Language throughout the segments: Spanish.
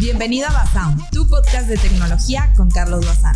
Bienvenido a Basound, tu podcast de tecnología con Carlos Bazán.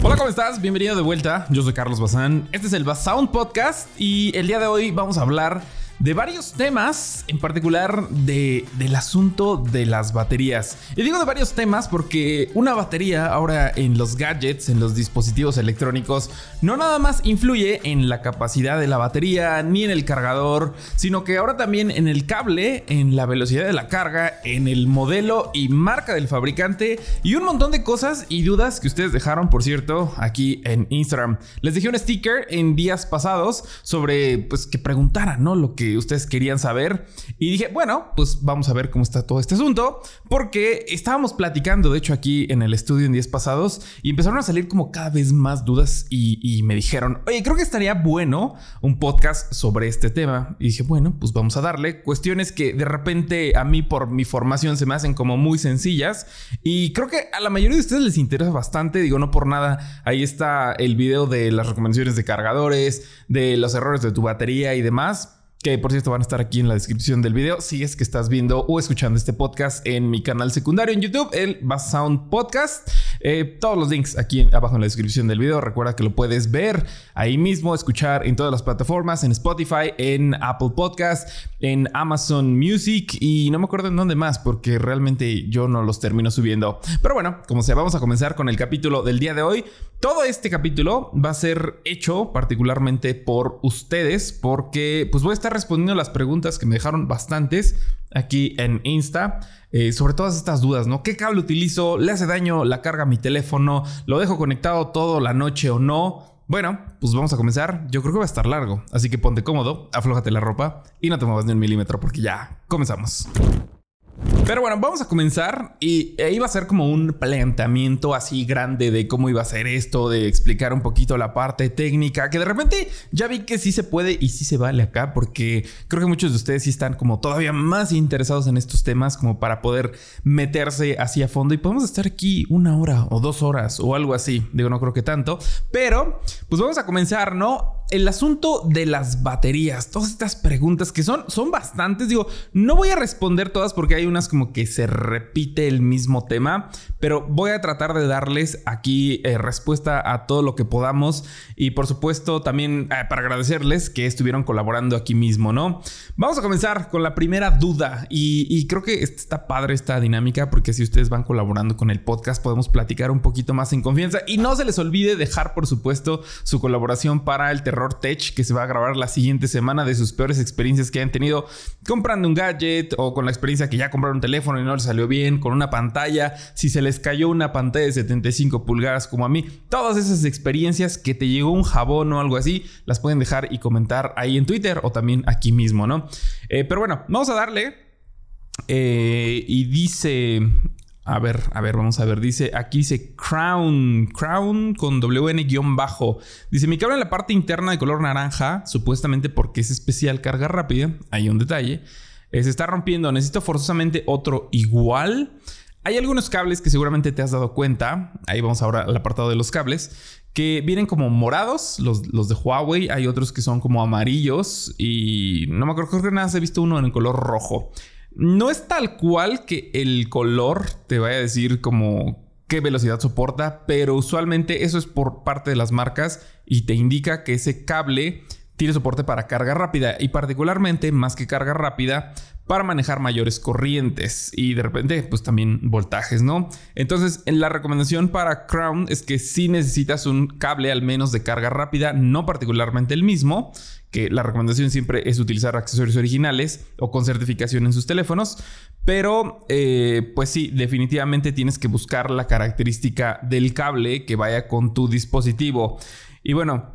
Hola, ¿cómo estás? Bienvenido de vuelta. Yo soy Carlos Bazán. Este es el Basound Podcast y el día de hoy vamos a hablar de varios temas, en particular de, del asunto de las baterías. Y digo de varios temas porque una batería ahora en los gadgets, en los dispositivos electrónicos, no nada más influye en la capacidad de la batería ni en el cargador, sino que ahora también en el cable, en la velocidad de la carga, en el modelo y marca del fabricante y un montón de cosas y dudas que ustedes dejaron, por cierto, aquí en Instagram. Les dejé un sticker en días pasados sobre pues que preguntaran, ¿no? Lo que ustedes querían saber. Y dije, bueno, pues vamos a ver cómo está todo este asunto. Porque estábamos platicando, de hecho, aquí en el estudio en días pasados. Y empezaron a salir como cada vez más dudas. Y, me dijeron, oye, creo que estaría bueno un podcast sobre este tema. Y dije, bueno, pues vamos a darle. Cuestiones que de repente a mí por mi formación se me hacen como muy sencillas. Y creo que a la mayoría de ustedes les interesa bastante. Digo, no por nada. Ahí está el video de las recomendaciones de cargadores, de los errores de tu batería y demás que por cierto van a estar aquí en la descripción del video si es que estás viendo o escuchando este podcast en mi canal secundario en YouTube, el Bass Sound Podcast. Eh, todos los links aquí abajo en la descripción del video. Recuerda que lo puedes ver ahí mismo, escuchar en todas las plataformas, en Spotify, en Apple Podcast, en Amazon Music y no me acuerdo en dónde más porque realmente yo no los termino subiendo. Pero bueno, como sea, vamos a comenzar con el capítulo del día de hoy. Todo este capítulo va a ser hecho particularmente por ustedes porque pues voy a estar respondiendo las preguntas que me dejaron bastantes aquí en Insta. Eh, sobre todas estas dudas, ¿no? ¿Qué cable utilizo? ¿Le hace daño la carga a mi teléfono? ¿Lo dejo conectado toda la noche o no? Bueno, pues vamos a comenzar. Yo creo que va a estar largo, así que ponte cómodo, aflójate la ropa y no te muevas ni un milímetro porque ya comenzamos. Pero bueno, vamos a comenzar y iba a ser como un planteamiento así grande de cómo iba a ser esto, de explicar un poquito la parte técnica, que de repente ya vi que sí se puede y sí se vale acá, porque creo que muchos de ustedes sí están como todavía más interesados en estos temas como para poder meterse así a fondo y podemos estar aquí una hora o dos horas o algo así, digo, no creo que tanto, pero pues vamos a comenzar, ¿no? El asunto de las baterías, todas estas preguntas que son, son bastantes, digo, no voy a responder todas porque hay unas como que se repite el mismo tema, pero voy a tratar de darles aquí eh, respuesta a todo lo que podamos. Y por supuesto también eh, para agradecerles que estuvieron colaborando aquí mismo, ¿no? Vamos a comenzar con la primera duda. Y, y creo que está padre esta dinámica porque si ustedes van colaborando con el podcast podemos platicar un poquito más en confianza. Y no se les olvide dejar por supuesto su colaboración para el terror Tech que se va a grabar la siguiente semana de sus peores experiencias que han tenido comprando un gadget o con la experiencia que ya compraron un teléfono y no les salió bien, con una pantalla, si se les cayó una pantalla de 75 pulgadas como a mí. Todas esas experiencias que te llegó un jabón o algo así, las pueden dejar y comentar ahí en Twitter o también aquí mismo, ¿no? Eh, pero bueno, vamos a darle. Eh, y dice a ver, a ver, vamos a ver. Dice, aquí dice Crown, Crown con WN-bajo. Dice, mi cable en la parte interna de color naranja, supuestamente porque es especial carga rápida, hay un detalle, se está rompiendo. Necesito forzosamente otro igual. Hay algunos cables que seguramente te has dado cuenta. Ahí vamos ahora al apartado de los cables. Que vienen como morados, los, los de Huawei. Hay otros que son como amarillos. Y no me acuerdo, creo que nada he visto uno en el color rojo. No es tal cual que el color te vaya a decir como qué velocidad soporta, pero usualmente eso es por parte de las marcas y te indica que ese cable tiene soporte para carga rápida y particularmente más que carga rápida para manejar mayores corrientes y de repente pues también voltajes, ¿no? Entonces la recomendación para Crown es que si necesitas un cable al menos de carga rápida, no particularmente el mismo, que la recomendación siempre es utilizar accesorios originales o con certificación en sus teléfonos, pero eh, pues sí, definitivamente tienes que buscar la característica del cable que vaya con tu dispositivo. Y bueno,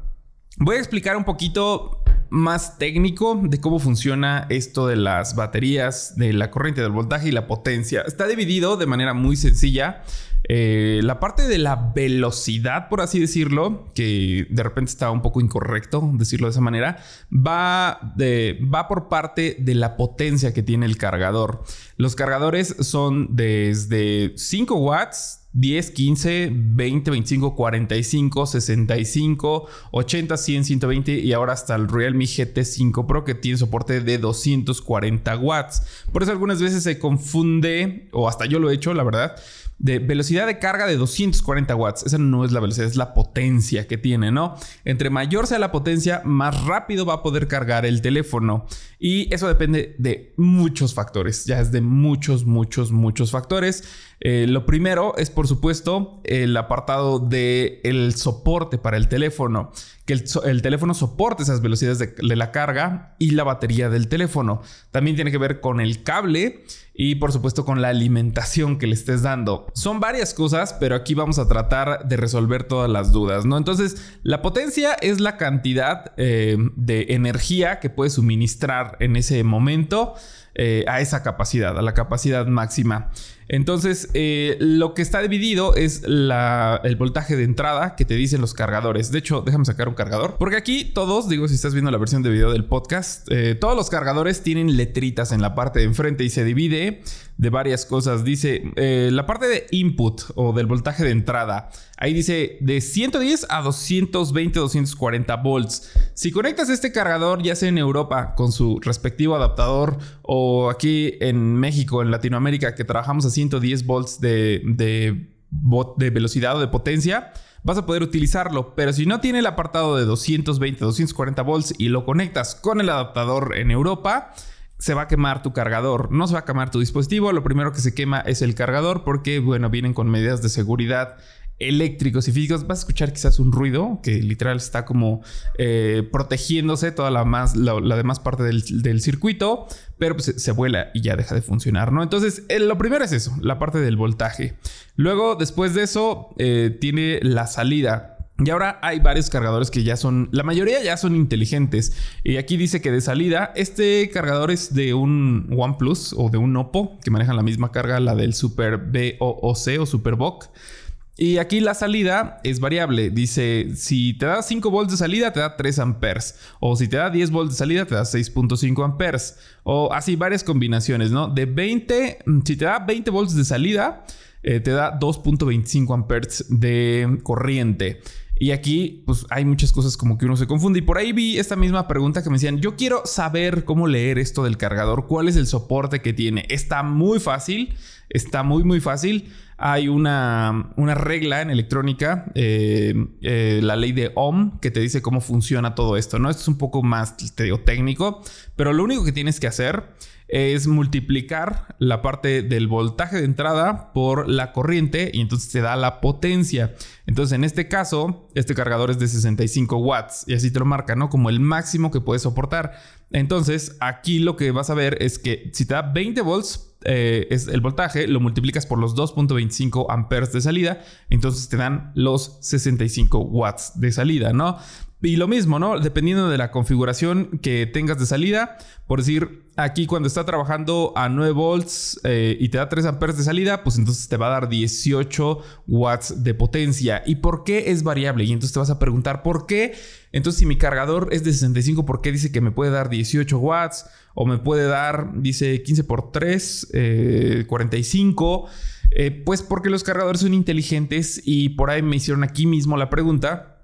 voy a explicar un poquito más técnico de cómo funciona esto de las baterías, de la corriente del voltaje y la potencia. Está dividido de manera muy sencilla eh, la parte de la velocidad, por así decirlo, que de repente está un poco incorrecto decirlo de esa manera, va, de, va por parte de la potencia que tiene el cargador. Los cargadores son desde 5 watts 10, 15, 20, 25, 45, 65, 80, 100, 120 y ahora hasta el Realme GT5 Pro que tiene soporte de 240 watts. Por eso algunas veces se confunde, o hasta yo lo he hecho, la verdad, de velocidad de carga de 240 watts. Esa no es la velocidad, es la potencia que tiene, ¿no? Entre mayor sea la potencia, más rápido va a poder cargar el teléfono. Y eso depende de muchos factores, ya es de muchos, muchos, muchos factores. Eh, lo primero es, por supuesto, el apartado del el soporte para el teléfono. Que el, teléfono soporte esas velocidades de, de la carga y la batería del teléfono. También tiene que ver con el cable y por supuesto con la alimentación que le estés dando. Son varias cosas, pero aquí vamos a tratar de resolver todas las dudas, ¿no? Entonces, la potencia es la cantidad eh, de energía que puedes suministrar en ese momento eh, a esa capacidad, a la capacidad máxima. Entonces, eh, lo que está dividido es el voltaje de entrada que te dicen los cargadores. De hecho, déjame sacar un cargador. Porque aquí todos, digo, si estás viendo la versión de video del podcast, eh, todos los cargadores tienen letritas en la parte de enfrente y se divide de varias cosas. Dice eh, la parte de input o del voltaje de entrada. Ahí dice de 110 a 220, 240 volts. Si conectas este cargador, ya sea en Europa con su respectivo adaptador o aquí en México, en Latinoamérica, que trabajamos a 110 volts de, de, de velocidad o de potencia, vas a poder utilizarlo. Pero si no tiene el apartado de 220, 240 volts y lo conectas con el adaptador en Europa, se va a quemar tu cargador. No se va a quemar tu dispositivo. Lo primero que se quema es el cargador porque, bueno, vienen con medidas de seguridad eléctricos y físicos. Vas a escuchar quizás un ruido que literal está como eh, protegiéndose toda la, más, la, demás parte del, circuito, pero pues se, vuela y ya deja de funcionar, ¿no? Entonces, eh, lo primero es eso, la parte del voltaje. Luego, después de eso, eh, tiene la salida. Y ahora hay varios cargadores que ya son, la mayoría ya son inteligentes. Y aquí dice que de salida, este cargador es de un OnePlus o de un Oppo, que manejan la misma carga, la del Super BOOC o Super BOC. Y aquí la salida es variable. Dice, si te da 5 volts de salida, te da 3 amperes. O si te da 10 volts de salida, te da 6.5 amperes. O así varias combinaciones, ¿no? De 20, si te da 20 volts de salida, eh, te da 2.25 amperes de corriente. Y aquí, pues hay muchas cosas como que uno se confunde. Y por ahí vi esta misma pregunta que me decían: Yo quiero saber cómo leer esto del cargador, cuál es el soporte que tiene. Está muy fácil, está muy, muy fácil. Hay una, una regla en electrónica, eh, eh, la ley de Ohm, que te dice cómo funciona todo esto. ¿no? Esto es un poco más, te técnico, pero lo único que tienes que hacer es multiplicar la parte del voltaje de entrada por la corriente y entonces te da la potencia. Entonces en este caso, este cargador es de 65 watts y así te lo marca, ¿no? Como el máximo que puedes soportar. Entonces aquí lo que vas a ver es que si te da 20 volts, eh, es el voltaje, lo multiplicas por los 2.25 amperes de salida, entonces te dan los 65 watts de salida, ¿no? Y lo mismo, ¿no? Dependiendo de la configuración que tengas de salida, por decir, aquí cuando está trabajando a 9 volts eh, y te da 3 amperes de salida, pues entonces te va a dar 18 watts de potencia. ¿Y por qué es variable? Y entonces te vas a preguntar, ¿por qué? Entonces, si mi cargador es de 65, ¿por qué dice que me puede dar 18 watts? O me puede dar, dice 15 por 3, 45. Eh, eh, pues porque los cargadores son inteligentes y por ahí me hicieron aquí mismo la pregunta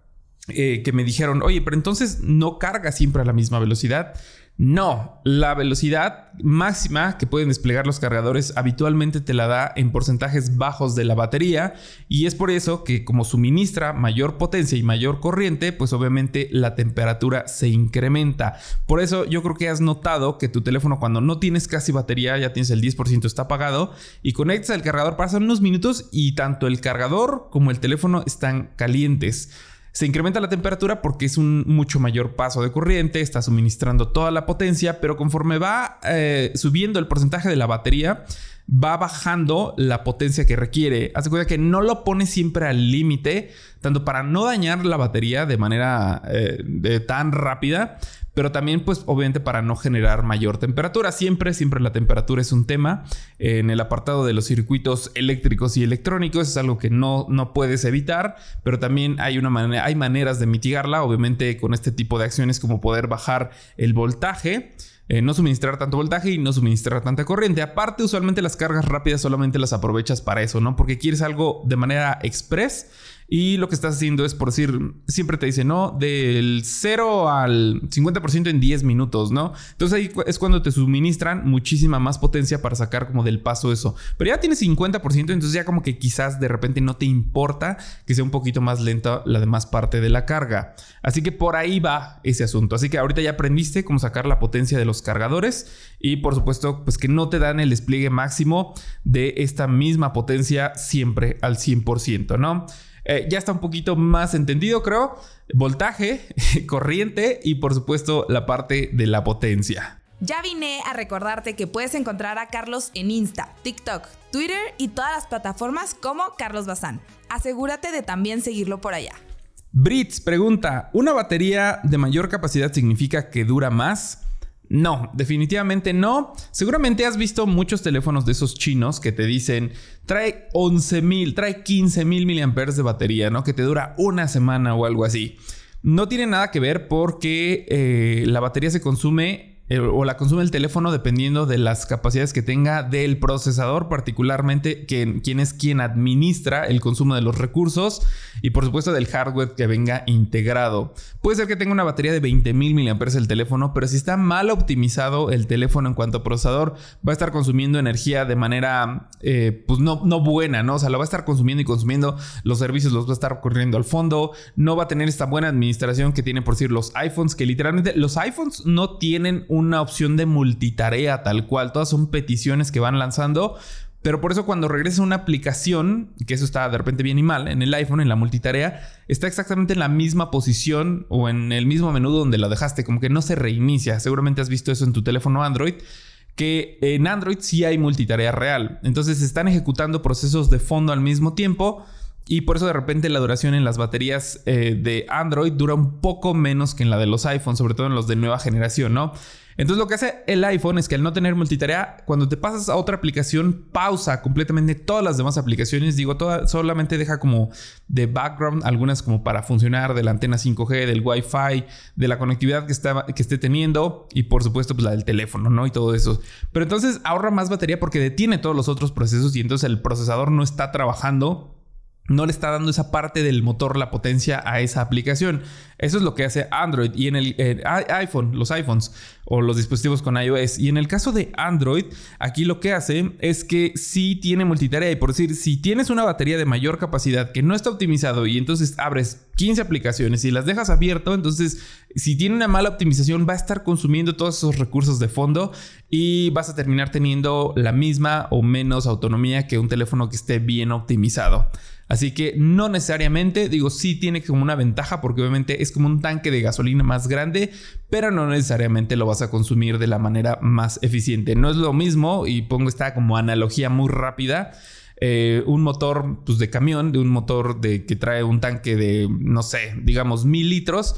eh, que me dijeron, oye, pero entonces no carga siempre a la misma velocidad. No, la velocidad máxima que pueden desplegar los cargadores habitualmente te la da en porcentajes bajos de la batería y es por eso que como suministra mayor potencia y mayor corriente, pues obviamente la temperatura se incrementa. Por eso yo creo que has notado que tu teléfono cuando no tienes casi batería, ya tienes el 10% está apagado y conectas el cargador, pasan unos minutos y tanto el cargador como el teléfono están calientes. Se incrementa la temperatura porque es un mucho mayor paso de corriente, está suministrando toda la potencia, pero conforme va eh, subiendo el porcentaje de la batería, va bajando la potencia que requiere. Haz cuenta que no lo pone siempre al límite, tanto para no dañar la batería de manera eh, tan rápida, pero también pues obviamente para no generar mayor temperatura. Siempre, siempre la temperatura es un tema. En el apartado de los circuitos eléctricos y electrónicos es algo que no, no puedes evitar, pero también hay, una hay maneras de mitigarla, obviamente con este tipo de acciones como poder bajar el voltaje eh, no suministrar tanto voltaje y no suministrar tanta corriente. Aparte, usualmente las cargas rápidas solamente las aprovechas para eso, ¿no? Porque quieres algo de manera express y lo que estás haciendo es, por decir, siempre te dice, ¿no? Del 0 al 50% en 10 minutos, ¿no? Entonces ahí es cuando te suministran muchísima más potencia para sacar como del paso eso. Pero ya tienes 50%, entonces ya como que quizás de repente no te importa que sea un poquito más lenta la demás parte de la carga. Así que por ahí va ese asunto. Así que ahorita ya aprendiste cómo sacar la potencia de los cargadores y por supuesto, pues que no te dan el despliegue máximo de esta misma potencia siempre al 100%, ¿no? Eh, ya está un poquito más entendido, creo. Voltaje, corriente y por supuesto la parte de la potencia. Ya vine a recordarte que puedes encontrar a Carlos en Insta, TikTok, Twitter y todas las plataformas como Carlos Bazán. Asegúrate de también seguirlo por allá. Brits pregunta, ¿una batería de mayor capacidad significa que dura más? No, definitivamente no. Seguramente has visto muchos teléfonos de esos chinos que te dicen trae 11.000, trae 15.000 miliamperes de batería, ¿no? Que te dura una semana o algo así. No tiene nada que ver porque eh, la batería se consume eh, o la consume el teléfono dependiendo de las capacidades que tenga del procesador, particularmente quien, es quien administra el consumo de los recursos y por supuesto del hardware que venga integrado. Puede ser que tenga una batería de 20.000 mAh el teléfono, pero si está mal optimizado el teléfono en cuanto a procesador, va a estar consumiendo energía de manera eh, pues no, no buena, ¿no? O sea, lo va a estar consumiendo y consumiendo, los servicios los va a estar corriendo al fondo, no va a tener esta buena administración que tienen por decir los iPhones, que literalmente los iPhones no tienen una opción de multitarea tal cual. Todas son peticiones que van lanzando. Pero por eso cuando regresa una aplicación, que eso está de repente bien y mal, en el iPhone, en la multitarea, está exactamente en la misma posición o en el mismo menú donde la dejaste, como que no se reinicia. Seguramente has visto eso en tu teléfono Android, que en Android sí hay multitarea real. Entonces están ejecutando procesos de fondo al mismo tiempo y por eso de repente la duración en las baterías eh, de Android dura un poco menos que en la de los iPhones, sobre todo en los de nueva generación, ¿no? Entonces lo que hace el iPhone es que al no tener multitarea, cuando te pasas a otra aplicación, pausa completamente todas las demás aplicaciones. Digo, solamente deja como de background algunas como para funcionar de la antena 5G, del Wi-Fi, de la conectividad que, está, que esté teniendo y por supuesto pues la del teléfono, ¿no? Y todo eso. Pero entonces ahorra más batería porque detiene todos los otros procesos y entonces el procesador no está trabajando no le está dando esa parte del motor, la potencia a esa aplicación. Eso es lo que hace Android y en el iPhone, los iPhones o los dispositivos con iOS. Y en el caso de Android, aquí lo que hace es que sí tiene multitarea. Y por decir, si tienes una batería de mayor capacidad que no está optimizado y entonces abres 15 aplicaciones y las dejas abierto, entonces si tiene una mala optimización va a estar consumiendo todos esos recursos de fondo y vas a terminar teniendo la misma o menos autonomía que un teléfono que esté bien optimizado. Así que no necesariamente, digo, sí tiene como una ventaja porque obviamente es como un tanque de gasolina más grande, pero no necesariamente lo vas a consumir de la manera más eficiente. No es lo mismo, y pongo esta como analogía muy rápida. Eh, un motor pues, de camión, de un motor de, que trae un tanque de, no sé, digamos mil litros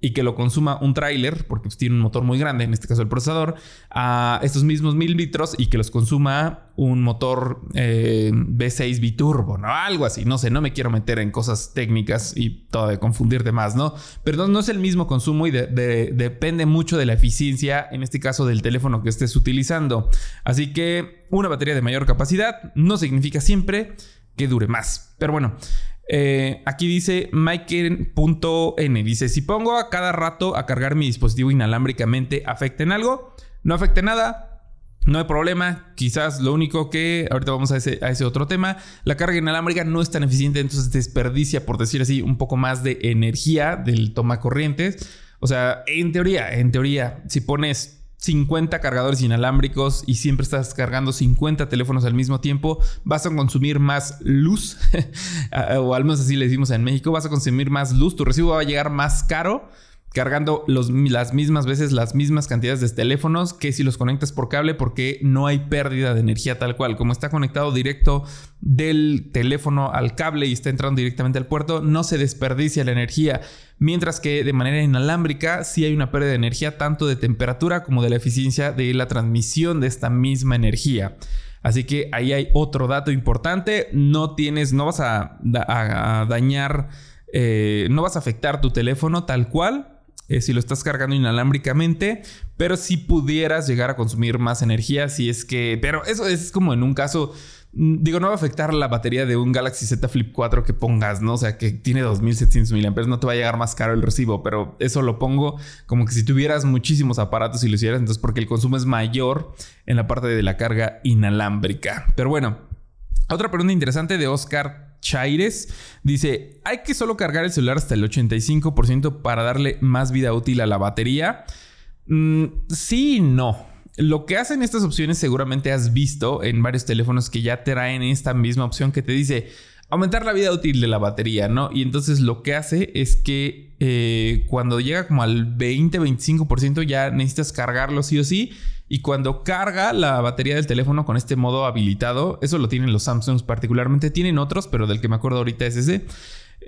y que lo consuma un tráiler, porque pues, tiene un motor muy grande, en este caso el procesador, a estos mismos mil litros y que los consuma un motor eh, V6 biturbo, ¿no? Algo así, no sé, no me quiero meter en cosas técnicas y todo de confundirte más, ¿no? Pero no, es el mismo consumo y depende mucho de la eficiencia, en este caso del teléfono que estés utilizando. Así que una batería de mayor capacidad no significa siempre que dure más. Pero bueno, eh, aquí dice Mike.n. Dice: Si pongo a cada rato a cargar mi dispositivo inalámbricamente, ¿afecta en algo? No afecta nada. No hay problema. Quizás lo único que. Ahorita vamos a ese, a ese otro tema. La carga inalámbrica no es tan eficiente, entonces desperdicia, por decir así, un poco más de energía del toma corrientes. O sea, en teoría, en teoría, si pones 50 cargadores inalámbricos y siempre estás cargando 50 teléfonos al mismo tiempo, vas a consumir más luz, o al menos así le decimos en México, vas a consumir más luz, tu recibo va a llegar más caro cargando las mismas veces las mismas cantidades de teléfonos que si los conectas por cable porque no hay pérdida de energía tal cual. Como está conectado directo del teléfono al cable y está entrando directamente al puerto, no se desperdicia la energía. Mientras que de manera inalámbrica sí hay una pérdida de energía tanto de temperatura como de la eficiencia de la transmisión de esta misma energía. Así que ahí hay otro dato importante. No tienes, no vas a, dañar, eh, no vas a afectar tu teléfono tal cual eh, si lo estás cargando inalámbricamente, pero si pudieras llegar a consumir más energía, si es que, pero eso es como en un caso Mm, digo, no va a afectar la batería de un Galaxy Z Flip 4 que pongas, ¿no? O sea, que tiene 2700 mAh, no te va a llegar más caro el recibo, pero eso lo pongo como que si tuvieras muchísimos aparatos y lo hicieras, entonces porque el consumo es mayor en la parte de la carga inalámbrica. Pero bueno, otra pregunta interesante de Oscar Chaires dice, ¿hay que solo cargar el celular hasta el 85% para darle más vida útil a la batería? Mm, sí no. Lo que hacen estas opciones seguramente has visto en varios teléfonos que ya traen esta misma opción que te dice aumentar la vida útil de la batería, ¿no? Y entonces lo que hace es que eh, cuando llega como al 20-25% ya necesitas cargarlo sí o sí. Y cuando carga la batería del teléfono con este modo habilitado, eso lo tienen los Samsungs particularmente, tienen otros, pero del que me acuerdo ahorita es ese.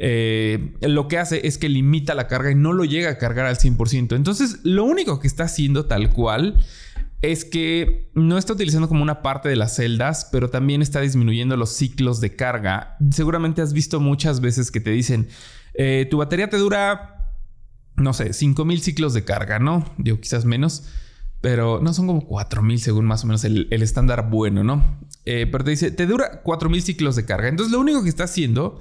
Eh, lo que hace es que limita la carga y no lo llega a cargar al 100%. Entonces, lo único que está haciendo tal cual es que no está utilizando como una parte de las celdas, pero también está disminuyendo los ciclos de carga. Seguramente has visto muchas veces que te dicen, eh, tu batería te dura, no sé, 5000 ciclos de carga, ¿no? Digo, quizás menos, pero no son como 4000 según más o menos el, estándar bueno, ¿no? Eh, pero te dice, te dura 4000 ciclos de carga. Entonces lo único que está haciendo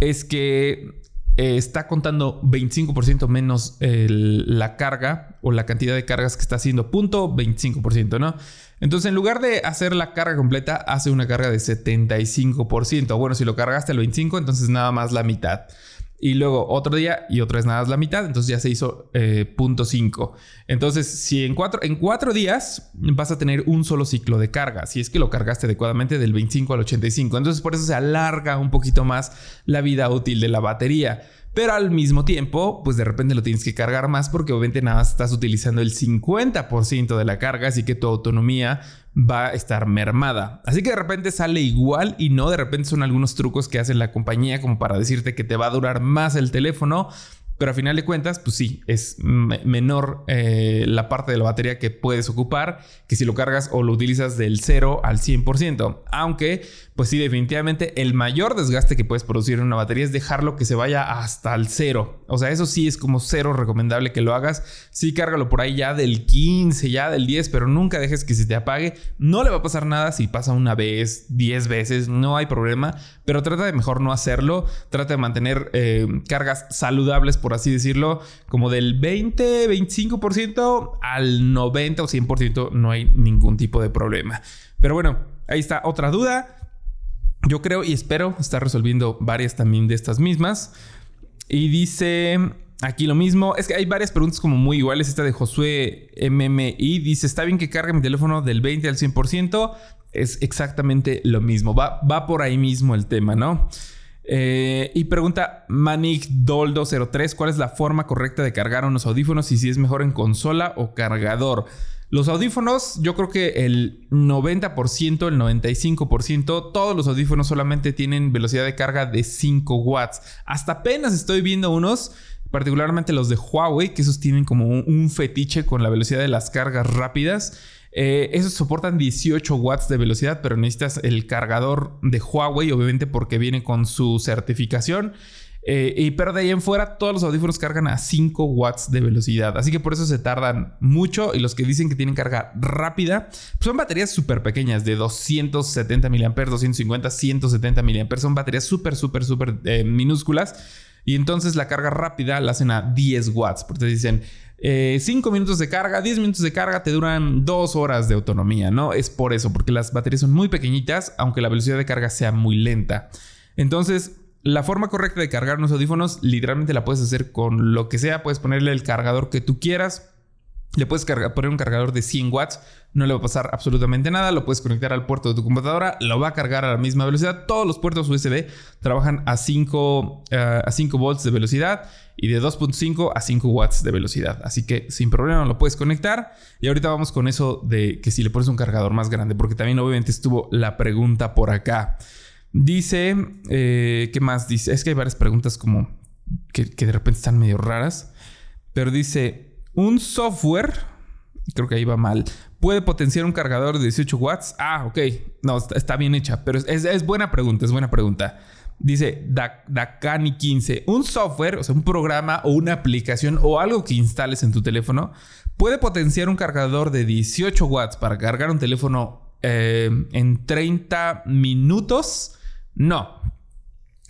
es que eh, está contando 25% menos la carga o la cantidad de cargas que está haciendo, punto 25%, ¿no? Entonces, en lugar de hacer la carga completa, hace una carga de 75%. Bueno, si lo cargaste al 25%, entonces nada más la mitad. Y luego otro día y otra vez nada más la mitad, entonces ya se hizo eh, punto 5. Entonces, si en cuatro, en cuatro días vas a tener un solo ciclo de carga, si es que lo cargaste adecuadamente del 25 al 85. Entonces, por eso se alarga un poquito más la vida útil de la batería. Pero al mismo tiempo, pues de repente lo tienes que cargar más porque obviamente nada más estás utilizando el 50% de la carga, así que tu autonomía va a estar mermada. Así que de repente sale igual y no, de repente son algunos trucos que hace la compañía como para decirte que te va a durar más el teléfono pero a final de cuentas, pues sí, es menor eh, la parte de la batería que puedes ocupar que si lo cargas o lo utilizas del 0 al 100%. Aunque, pues sí, definitivamente el mayor desgaste que puedes producir en una batería es dejarlo que se vaya hasta el 0. O sea, eso sí es como cero recomendable que lo hagas. Sí, cárgalo por ahí ya del 15, ya del 10, pero nunca dejes que se te apague. No le va a pasar nada si pasa una vez, 10 veces, no hay problema. Pero trata de mejor no hacerlo. Trata de mantener eh, cargas saludables por así decirlo, como del 20, 25% al 90 o 100% no hay ningún tipo de problema. Pero bueno, ahí está otra duda. Yo creo y espero estar resolviendo varias también de estas mismas. Y dice aquí lo mismo. Es que hay varias preguntas como muy iguales. Esta de Josué MMI dice: Está bien que cargue mi teléfono del 20 al 100%. Es exactamente lo mismo. Va, va por ahí mismo el tema, ¿no? Eh, y pregunta Manik Doldo03, ¿cuál es la forma correcta de cargar unos audífonos y si es mejor en consola o cargador? Los audífonos, yo creo que el 90%, el 95%, todos los audífonos solamente tienen velocidad de carga de 5 watts. Hasta apenas estoy viendo unos, particularmente los de Huawei, que esos tienen como un fetiche con la velocidad de las cargas rápidas. Eh, esos soportan 18 watts de velocidad, pero necesitas el cargador de Huawei, obviamente porque viene con su certificación. Eh, y pero de ahí en fuera, todos los audífonos cargan a 5 watts de velocidad. Así que por eso se tardan mucho. Y los que dicen que tienen carga rápida, pues son baterías súper pequeñas, de 270 mAh, 250, 170 mAh. Son baterías súper, súper, súper eh, minúsculas. Y entonces la carga rápida la hacen a 10 watts. Porque te dicen, 5 eh, minutos de carga, 10 minutos de carga te duran 2 horas de autonomía, ¿no? Es por eso, porque las baterías son muy pequeñitas, aunque la velocidad de carga sea muy lenta. Entonces, la forma correcta de cargar unos audífonos, literalmente la puedes hacer con lo que sea, puedes ponerle el cargador que tú quieras. Le puedes poner un cargador de 100 watts, no le va a pasar absolutamente nada. Lo puedes conectar al puerto de tu computadora, lo va a cargar a la misma velocidad. Todos los puertos USB trabajan a 5, eh, a 5 volts de velocidad y de 2.5 a 5 watts de velocidad. Así que sin problema lo puedes conectar. Y ahorita vamos con eso de que si le pones un cargador más grande, porque también obviamente estuvo la pregunta por acá. Dice, eh, ¿qué más dice? Es que hay varias preguntas como que, de repente están medio raras. Pero dice, un software, creo que ahí va mal, puede potenciar un cargador de 18 watts. Ah, ok. No, está, bien hecha, pero es, buena pregunta, es buena pregunta. Dice Dakani 15. Un software, o sea, un programa o una aplicación o algo que instales en tu teléfono puede potenciar un cargador de 18 watts para cargar un teléfono eh, en 30 minutos. No.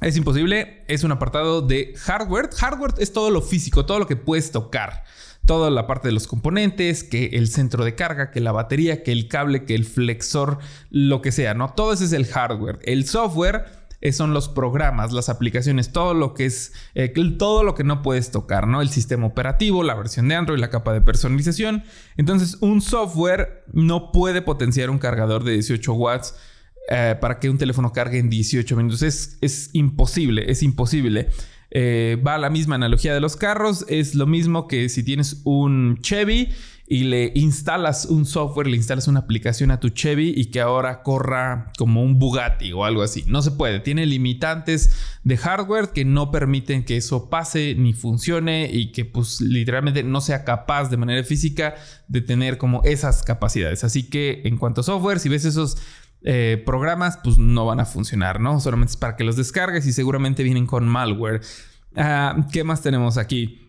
Es imposible. Es un apartado de hardware. Hardware es todo lo físico, todo lo que puedes tocar toda la parte de los componentes, que el centro de carga, que la batería, que el cable, que el flexor, lo que sea, ¿no? Todo ese es el hardware. El software son los programas, las aplicaciones, todo lo que es, eh, todo lo que no puedes tocar, ¿no? El sistema operativo, la versión de Android, la capa de personalización. Entonces, un software no puede potenciar un cargador de 18 watts. Eh, para que un teléfono cargue en 18 minutos. Es, es imposible, es imposible. Eh, va a la misma analogía de los carros. Es lo mismo que si tienes un Chevy y le instalas un software, le instalas una aplicación a tu Chevy y que ahora corra como un Bugatti o algo así. No se puede. Tiene limitantes de hardware que no permiten que eso pase ni funcione y que pues literalmente no sea capaz de manera física de tener como esas capacidades. Así que en cuanto a software, si ves esos eh, programas, pues no van a funcionar, ¿no? Solamente es para que los descargues y seguramente vienen con malware. Ah, ¿Qué más tenemos aquí?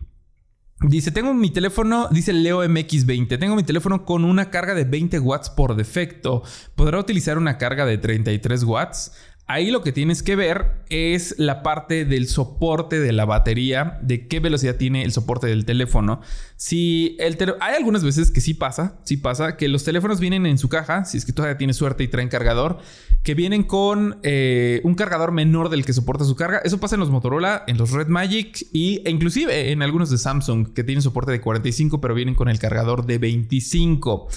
Dice, tengo mi teléfono, dice Leo MX20, tengo mi teléfono con una carga de 20 watts por defecto. ¿Podrá utilizar una carga de 33 watts? Ahí lo que tienes que ver es la parte del soporte de la batería, de qué velocidad tiene el soporte del teléfono. Si el hay algunas veces que sí pasa, sí pasa que los teléfonos vienen en su caja, si es que todavía tienes suerte y traen cargador, que vienen con eh, un cargador menor del que soporta su carga. Eso pasa en los Motorola, en los Red Magic y, e inclusive en algunos de Samsung que tienen soporte de 45 pero vienen con el cargador de 25.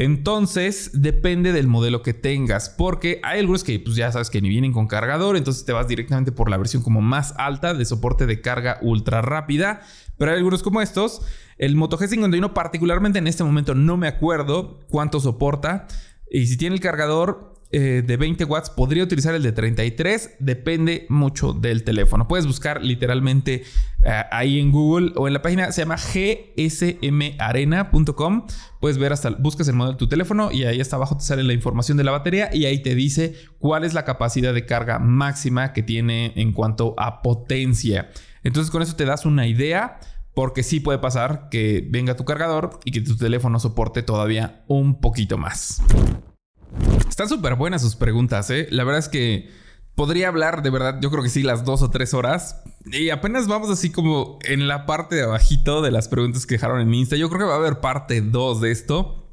Entonces, depende del modelo que tengas, porque hay algunos que pues ya sabes que ni vienen con cargador, entonces te vas directamente por la versión como más alta de soporte de carga ultra rápida, pero hay algunos como estos. El Moto G51 particularmente en este momento no me acuerdo cuánto soporta y si tiene el cargador eh, de 20 watts, podría utilizar el de 33, depende mucho del teléfono. Puedes buscar literalmente eh, ahí en Google o en la página se llama gsmarena.com. Puedes ver hasta, buscas el modelo de tu teléfono y ahí hasta abajo te sale la información de la batería y ahí te dice cuál es la capacidad de carga máxima que tiene en cuanto a potencia. Entonces con eso te das una idea. Porque sí puede pasar que venga tu cargador y que tu teléfono soporte todavía un poquito más. Están súper buenas sus preguntas, ¿eh? La verdad es que podría hablar, de verdad, yo creo que sí, las dos o tres horas. Y apenas vamos así como en la parte de abajito de las preguntas que dejaron en Insta. Yo creo que va a haber parte 2 de esto.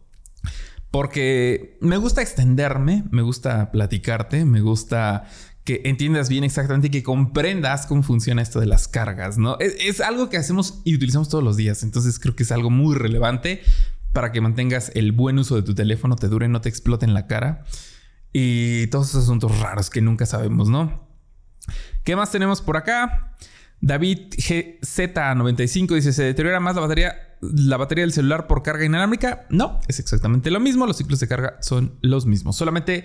Porque me gusta extenderme, me gusta platicarte, me gusta que entiendas bien exactamente y que comprendas cómo funciona esto de las cargas, ¿no? Es, algo que hacemos y utilizamos todos los días, entonces creo que es algo muy relevante para que mantengas el buen uso de tu teléfono, te dure, no te explote en la cara. Y todos esos asuntos raros que nunca sabemos, ¿no? ¿Qué más tenemos por acá? David GZ95 dice, ¿se deteriora más la batería, la batería del celular por carga inalámbrica? No, es exactamente lo mismo. Los ciclos de carga son los mismos. Solamente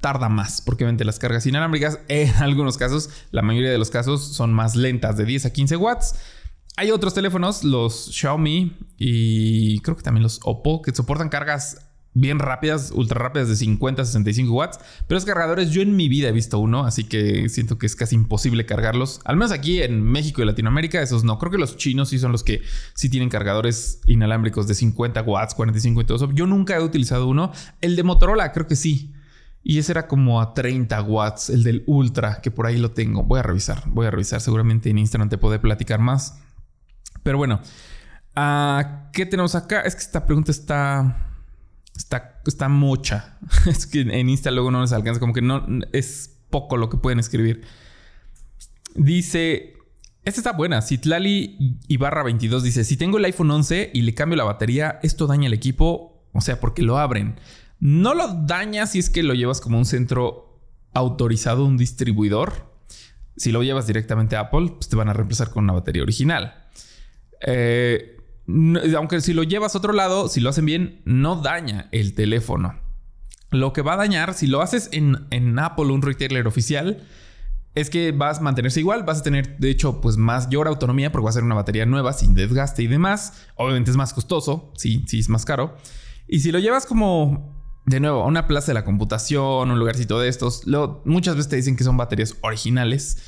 tarda más, porque obviamente las cargas inalámbricas, en algunos casos, la mayoría de los casos, son más lentas, de 10 a 15 watts. Hay otros teléfonos, los Xiaomi y creo que también los Oppo, que soportan cargas bien rápidas, ultra rápidas de 50 a 65 watts. Pero esos cargadores yo en mi vida he visto uno, así que siento que es casi imposible cargarlos. Al menos aquí en México y Latinoamérica, esos no. Creo que los chinos sí son los que sí tienen cargadores inalámbricos de 50 watts, 45 y todo eso. Yo nunca he utilizado uno. El de Motorola creo que sí. Y ese era como a 30 watts, el del Ultra, que por ahí lo tengo. Voy a revisar, voy a revisar. Seguramente en Instagram te puedo platicar más. Pero bueno, uh, ¿qué tenemos acá? Es que esta pregunta está. Está, está mucha. es que en Insta luego no les alcanza. Como que no es poco lo que pueden escribir. Dice. Esta está buena. Citlali Ibarra 22 dice: Si tengo el iPhone 11 y le cambio la batería, ¿esto daña el equipo? O sea, porque lo abren. No lo daña si es que lo llevas como un centro autorizado, un distribuidor. Si lo llevas directamente a Apple, pues te van a reemplazar con una batería original. Eh, aunque si lo llevas a otro lado, si lo hacen bien, no daña el teléfono. Lo que va a dañar, si lo haces en, en Apple, un retailer oficial, es que vas a mantenerse igual, vas a tener de hecho pues mayor autonomía porque va a ser una batería nueva sin desgaste y demás. Obviamente es más costoso, sí, sí es más caro. Y si lo llevas como de nuevo, una plaza de la computación, un lugarcito de estos, muchas veces te dicen que son baterías originales,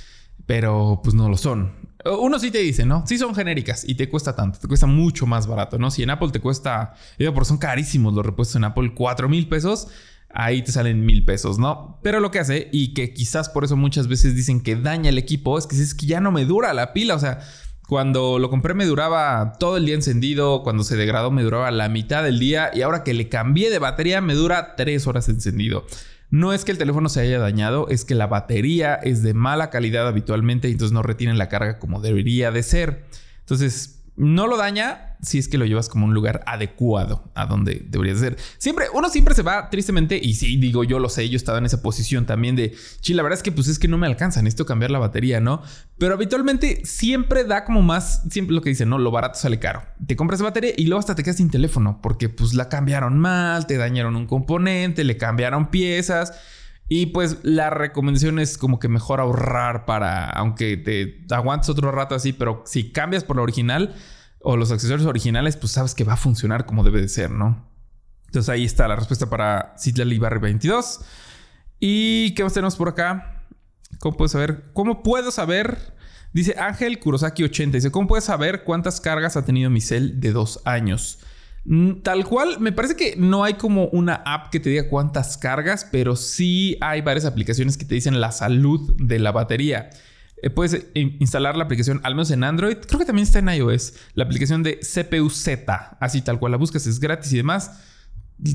pero pues no lo son. Uno sí te dice, ¿no? Sí son genéricas y te cuesta tanto, te cuesta mucho más barato, ¿no? Si en Apple te cuesta, digo, porque son carísimos los repuestos en Apple, 4 mil pesos, ahí te salen mil pesos, ¿no? Pero lo que hace, y que quizás por eso muchas veces dicen que daña el equipo, es que es que ya no me dura la pila, o sea, cuando lo compré me duraba todo el día encendido, cuando se degradó me duraba la mitad del día y ahora que le cambié de batería me dura tres horas encendido. No es que el teléfono se haya dañado, es que la batería es de mala calidad habitualmente y entonces no retiene la carga como debería de ser. Entonces, no lo daña si es que lo llevas como un lugar adecuado a donde debería ser. Siempre, uno siempre se va tristemente, y sí, digo, yo lo sé, yo estaba en esa posición también de, sí, la verdad es que pues es que no me alcanza, necesito cambiar la batería, ¿no? Pero habitualmente siempre da como más, siempre lo que dicen, no, lo barato sale caro. Te compras batería y luego hasta te quedas sin teléfono, porque pues la cambiaron mal, te dañaron un componente, le cambiaron piezas. Y pues la recomendación es como que mejor ahorrar para, aunque te aguantes otro rato así, pero si cambias por la original o los accesorios originales, pues sabes que va a funcionar como debe de ser, ¿no? Entonces ahí está la respuesta para Citlali Barry 22. ¿Y qué más tenemos por acá? ¿Cómo puedo saber? ¿Cómo puedo saber? Dice Ángel Kurosaki 80. Dice, ¿cómo puedes saber cuántas cargas ha tenido mi cel de dos años? Mm, tal cual, me parece que no hay como una app que te diga cuántas cargas, pero sí hay varias aplicaciones que te dicen la salud de la batería. Eh, puedes instalar la aplicación, al menos en Android, creo que también está en iOS, la aplicación de CPU Z, así tal cual la buscas, es gratis y demás.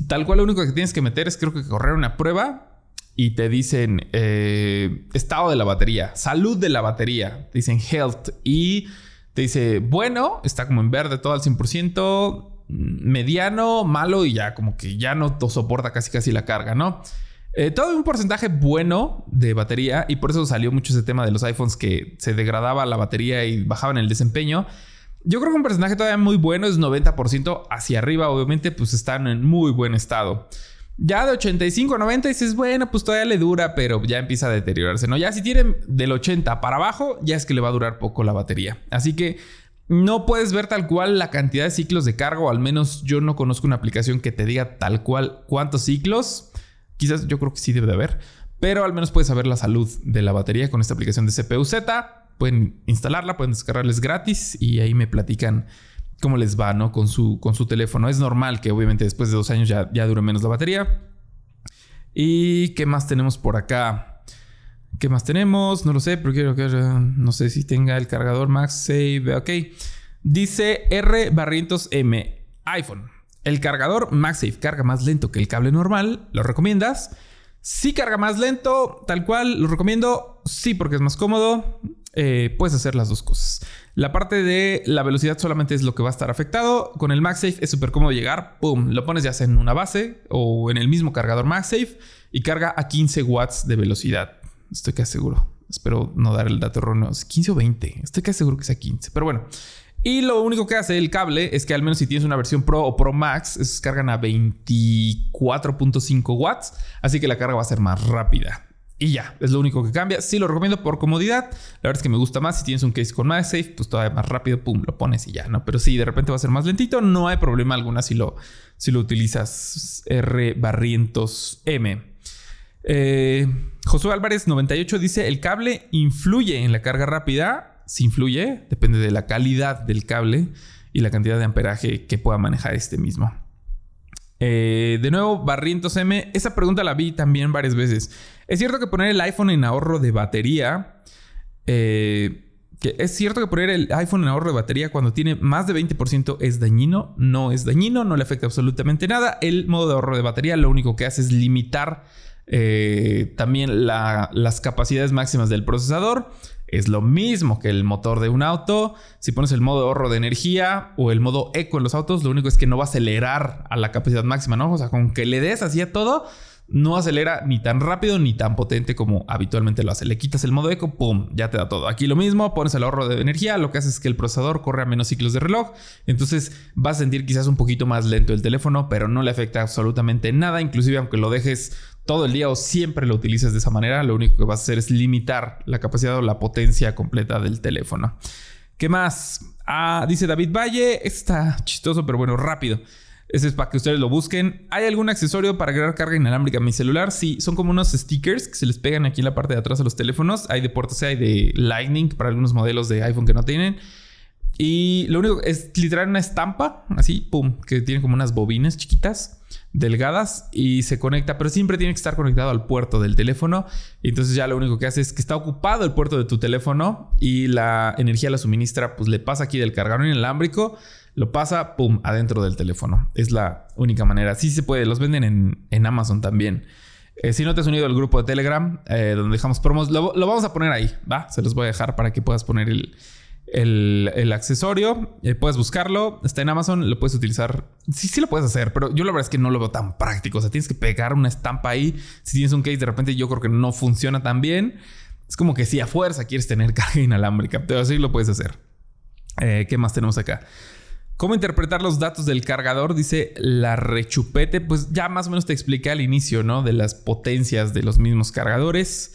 Tal cual lo único que tienes que meter es creo que correr una prueba y te dicen eh, estado de la batería, salud de la batería, te dicen health y te dice, bueno, está como en verde todo al 100%, mediano, malo y ya como que ya no soporta casi casi la carga, ¿no? Eh, todo un porcentaje bueno de batería y por eso salió mucho ese tema de los iPhones que se degradaba la batería y bajaban el desempeño. Yo creo que un porcentaje todavía muy bueno es 90% hacia arriba, obviamente pues están en muy buen estado. Ya de 85 a 90 dices, bueno, pues todavía le dura, pero ya empieza a deteriorarse, ¿no? Ya si tienen del 80 para abajo, ya es que le va a durar poco la batería. Así que no puedes ver tal cual la cantidad de ciclos de carga, o al menos yo no conozco una aplicación que te diga tal cual cuántos ciclos. Quizás yo creo que sí debe de haber, pero al menos puedes saber la salud de la batería con esta aplicación de CPU Z. Pueden instalarla, pueden descargarles gratis y ahí me platican cómo les va, ¿no? Con su, con su teléfono. Es normal que obviamente después de dos años ya, ya dure menos la batería. ¿Y qué más tenemos por acá? ¿Qué más tenemos? No lo sé, pero quiero que no sé si tenga el cargador MagSafe. Ok. Dice R Barrientos M. iPhone. El cargador MagSafe carga más lento que el cable normal. ¿Lo recomiendas? Sí carga más lento, tal cual. ¿Lo recomiendo? Sí, porque es más cómodo. Eh, puedes hacer las dos cosas. La parte de la velocidad solamente es lo que va a estar afectado. Con el MagSafe es súper cómodo llegar. ¡Pum! Lo pones ya en una base o en el mismo cargador MagSafe y carga a 15 watts de velocidad. Estoy casi seguro. Espero no dar el dato erróneo. 15 o 20. Estoy casi seguro que sea 15. Pero bueno. Y lo único que hace el cable es que al menos si tienes una versión Pro o Pro Max, esos cargan a 24.5 watts. Así que la carga va a ser más rápida. Y ya, es lo único que cambia. Sí lo recomiendo por comodidad. La verdad es que me gusta más. Si tienes un case con MagSafe, pues todavía más rápido, pum, lo pones y ya, ¿no? Pero si de repente va a ser más lentito, no hay problema alguna si lo, si lo utilizas R barrientos M. Eh, Josué Álvarez 98 dice, el cable influye en la carga rápida. Si influye, depende de la calidad del cable y la cantidad de amperaje que pueda manejar este mismo. Eh, de nuevo, Barrientos M, esa pregunta la vi también varias veces. Es cierto que poner el iPhone en ahorro de batería, eh, que es cierto que poner el iPhone en ahorro de batería cuando tiene más de 20% es dañino, no es dañino, no le afecta absolutamente nada. El modo de ahorro de batería lo único que hace es limitar eh, también las capacidades máximas del procesador. Es lo mismo que el motor de un auto. Si pones el modo ahorro de energía o el modo eco en los autos, lo único es que no va a acelerar a la capacidad máxima, ¿no? O sea, con que le des así a todo, no acelera ni tan rápido ni tan potente como habitualmente lo hace. Le quitas el modo eco, ¡pum! Ya te da todo. Aquí lo mismo, pones el ahorro de energía, lo que hace es que el procesador corre a menos ciclos de reloj. Entonces vas a sentir quizás un poquito más lento el teléfono, pero no le afecta absolutamente nada. Inclusive aunque lo dejes todo el día o siempre lo utilices de esa manera, lo único que vas a hacer es limitar la capacidad o la potencia completa del teléfono. ¿Qué más? Ah, dice David Valle, está chistoso, pero bueno, rápido. Ese es para que ustedes lo busquen. ¿Hay algún accesorio para agregar carga inalámbrica a mi celular? Sí, son como unos stickers que se les pegan aquí en la parte de atrás a los teléfonos. Hay de puerto hay de Lightning para algunos modelos de iPhone que no tienen. Y lo único es literal una estampa, así, pum, que tiene como unas bobinas chiquitas, delgadas y se conecta, pero siempre tiene que estar conectado al puerto del teléfono. Entonces ya lo único que hace es que está ocupado el puerto de tu teléfono y la energía la suministra, pues le pasa aquí del cargador inalámbrico, lo pasa, pum, adentro del teléfono. Es la única manera. Sí se puede, los venden en, Amazon también. Eh, si no te has unido al grupo de Telegram, eh, donde dejamos promos, lo vamos a poner ahí, ¿va? Se los voy a dejar para que puedas poner el el, accesorio. Eh, puedes buscarlo. Está en Amazon. Lo puedes utilizar. Sí, sí lo puedes hacer. Pero yo la verdad es que no lo veo tan práctico. O sea, tienes que pegar una estampa ahí. Si tienes un case, de repente yo creo que no funciona tan bien. Es como que si a fuerza quieres tener carga inalámbrica. Pero sí lo puedes hacer. Eh, ¿Qué más tenemos acá? ¿Cómo interpretar los datos del cargador? Dice la rechupete. Pues ya más o menos te expliqué al inicio, ¿no? De las potencias de los mismos cargadores.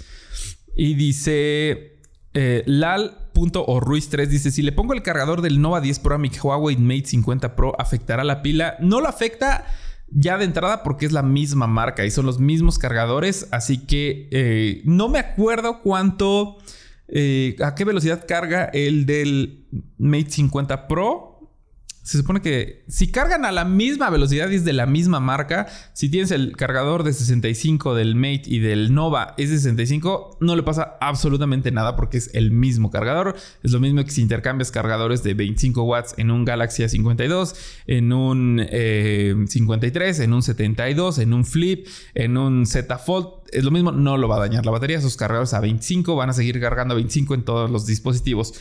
Y dice eh, Lal o Ruiz 3 dice: Si le pongo el cargador del Nova 10 Pro a mi Huawei Mate 50 Pro, ¿afectará la pila? No lo afecta ya de entrada porque es la misma marca y son los mismos cargadores. Así que eh, no me acuerdo cuánto. Eh, a qué velocidad carga el del Mate 50 Pro se supone que si cargan a la misma velocidad y es de la misma marca, si tienes el cargador de 65 del Mate y del Nova es de 65, no le pasa absolutamente nada porque es el mismo cargador. Es lo mismo que si intercambias cargadores de 25 watts en un Galaxy A52, en un 53, eh, en un 72, en un Flip, en un Z Fold. Es lo mismo, no lo va a dañar la batería. Sus cargadores a 25 van a seguir cargando a 25 en todos los dispositivos.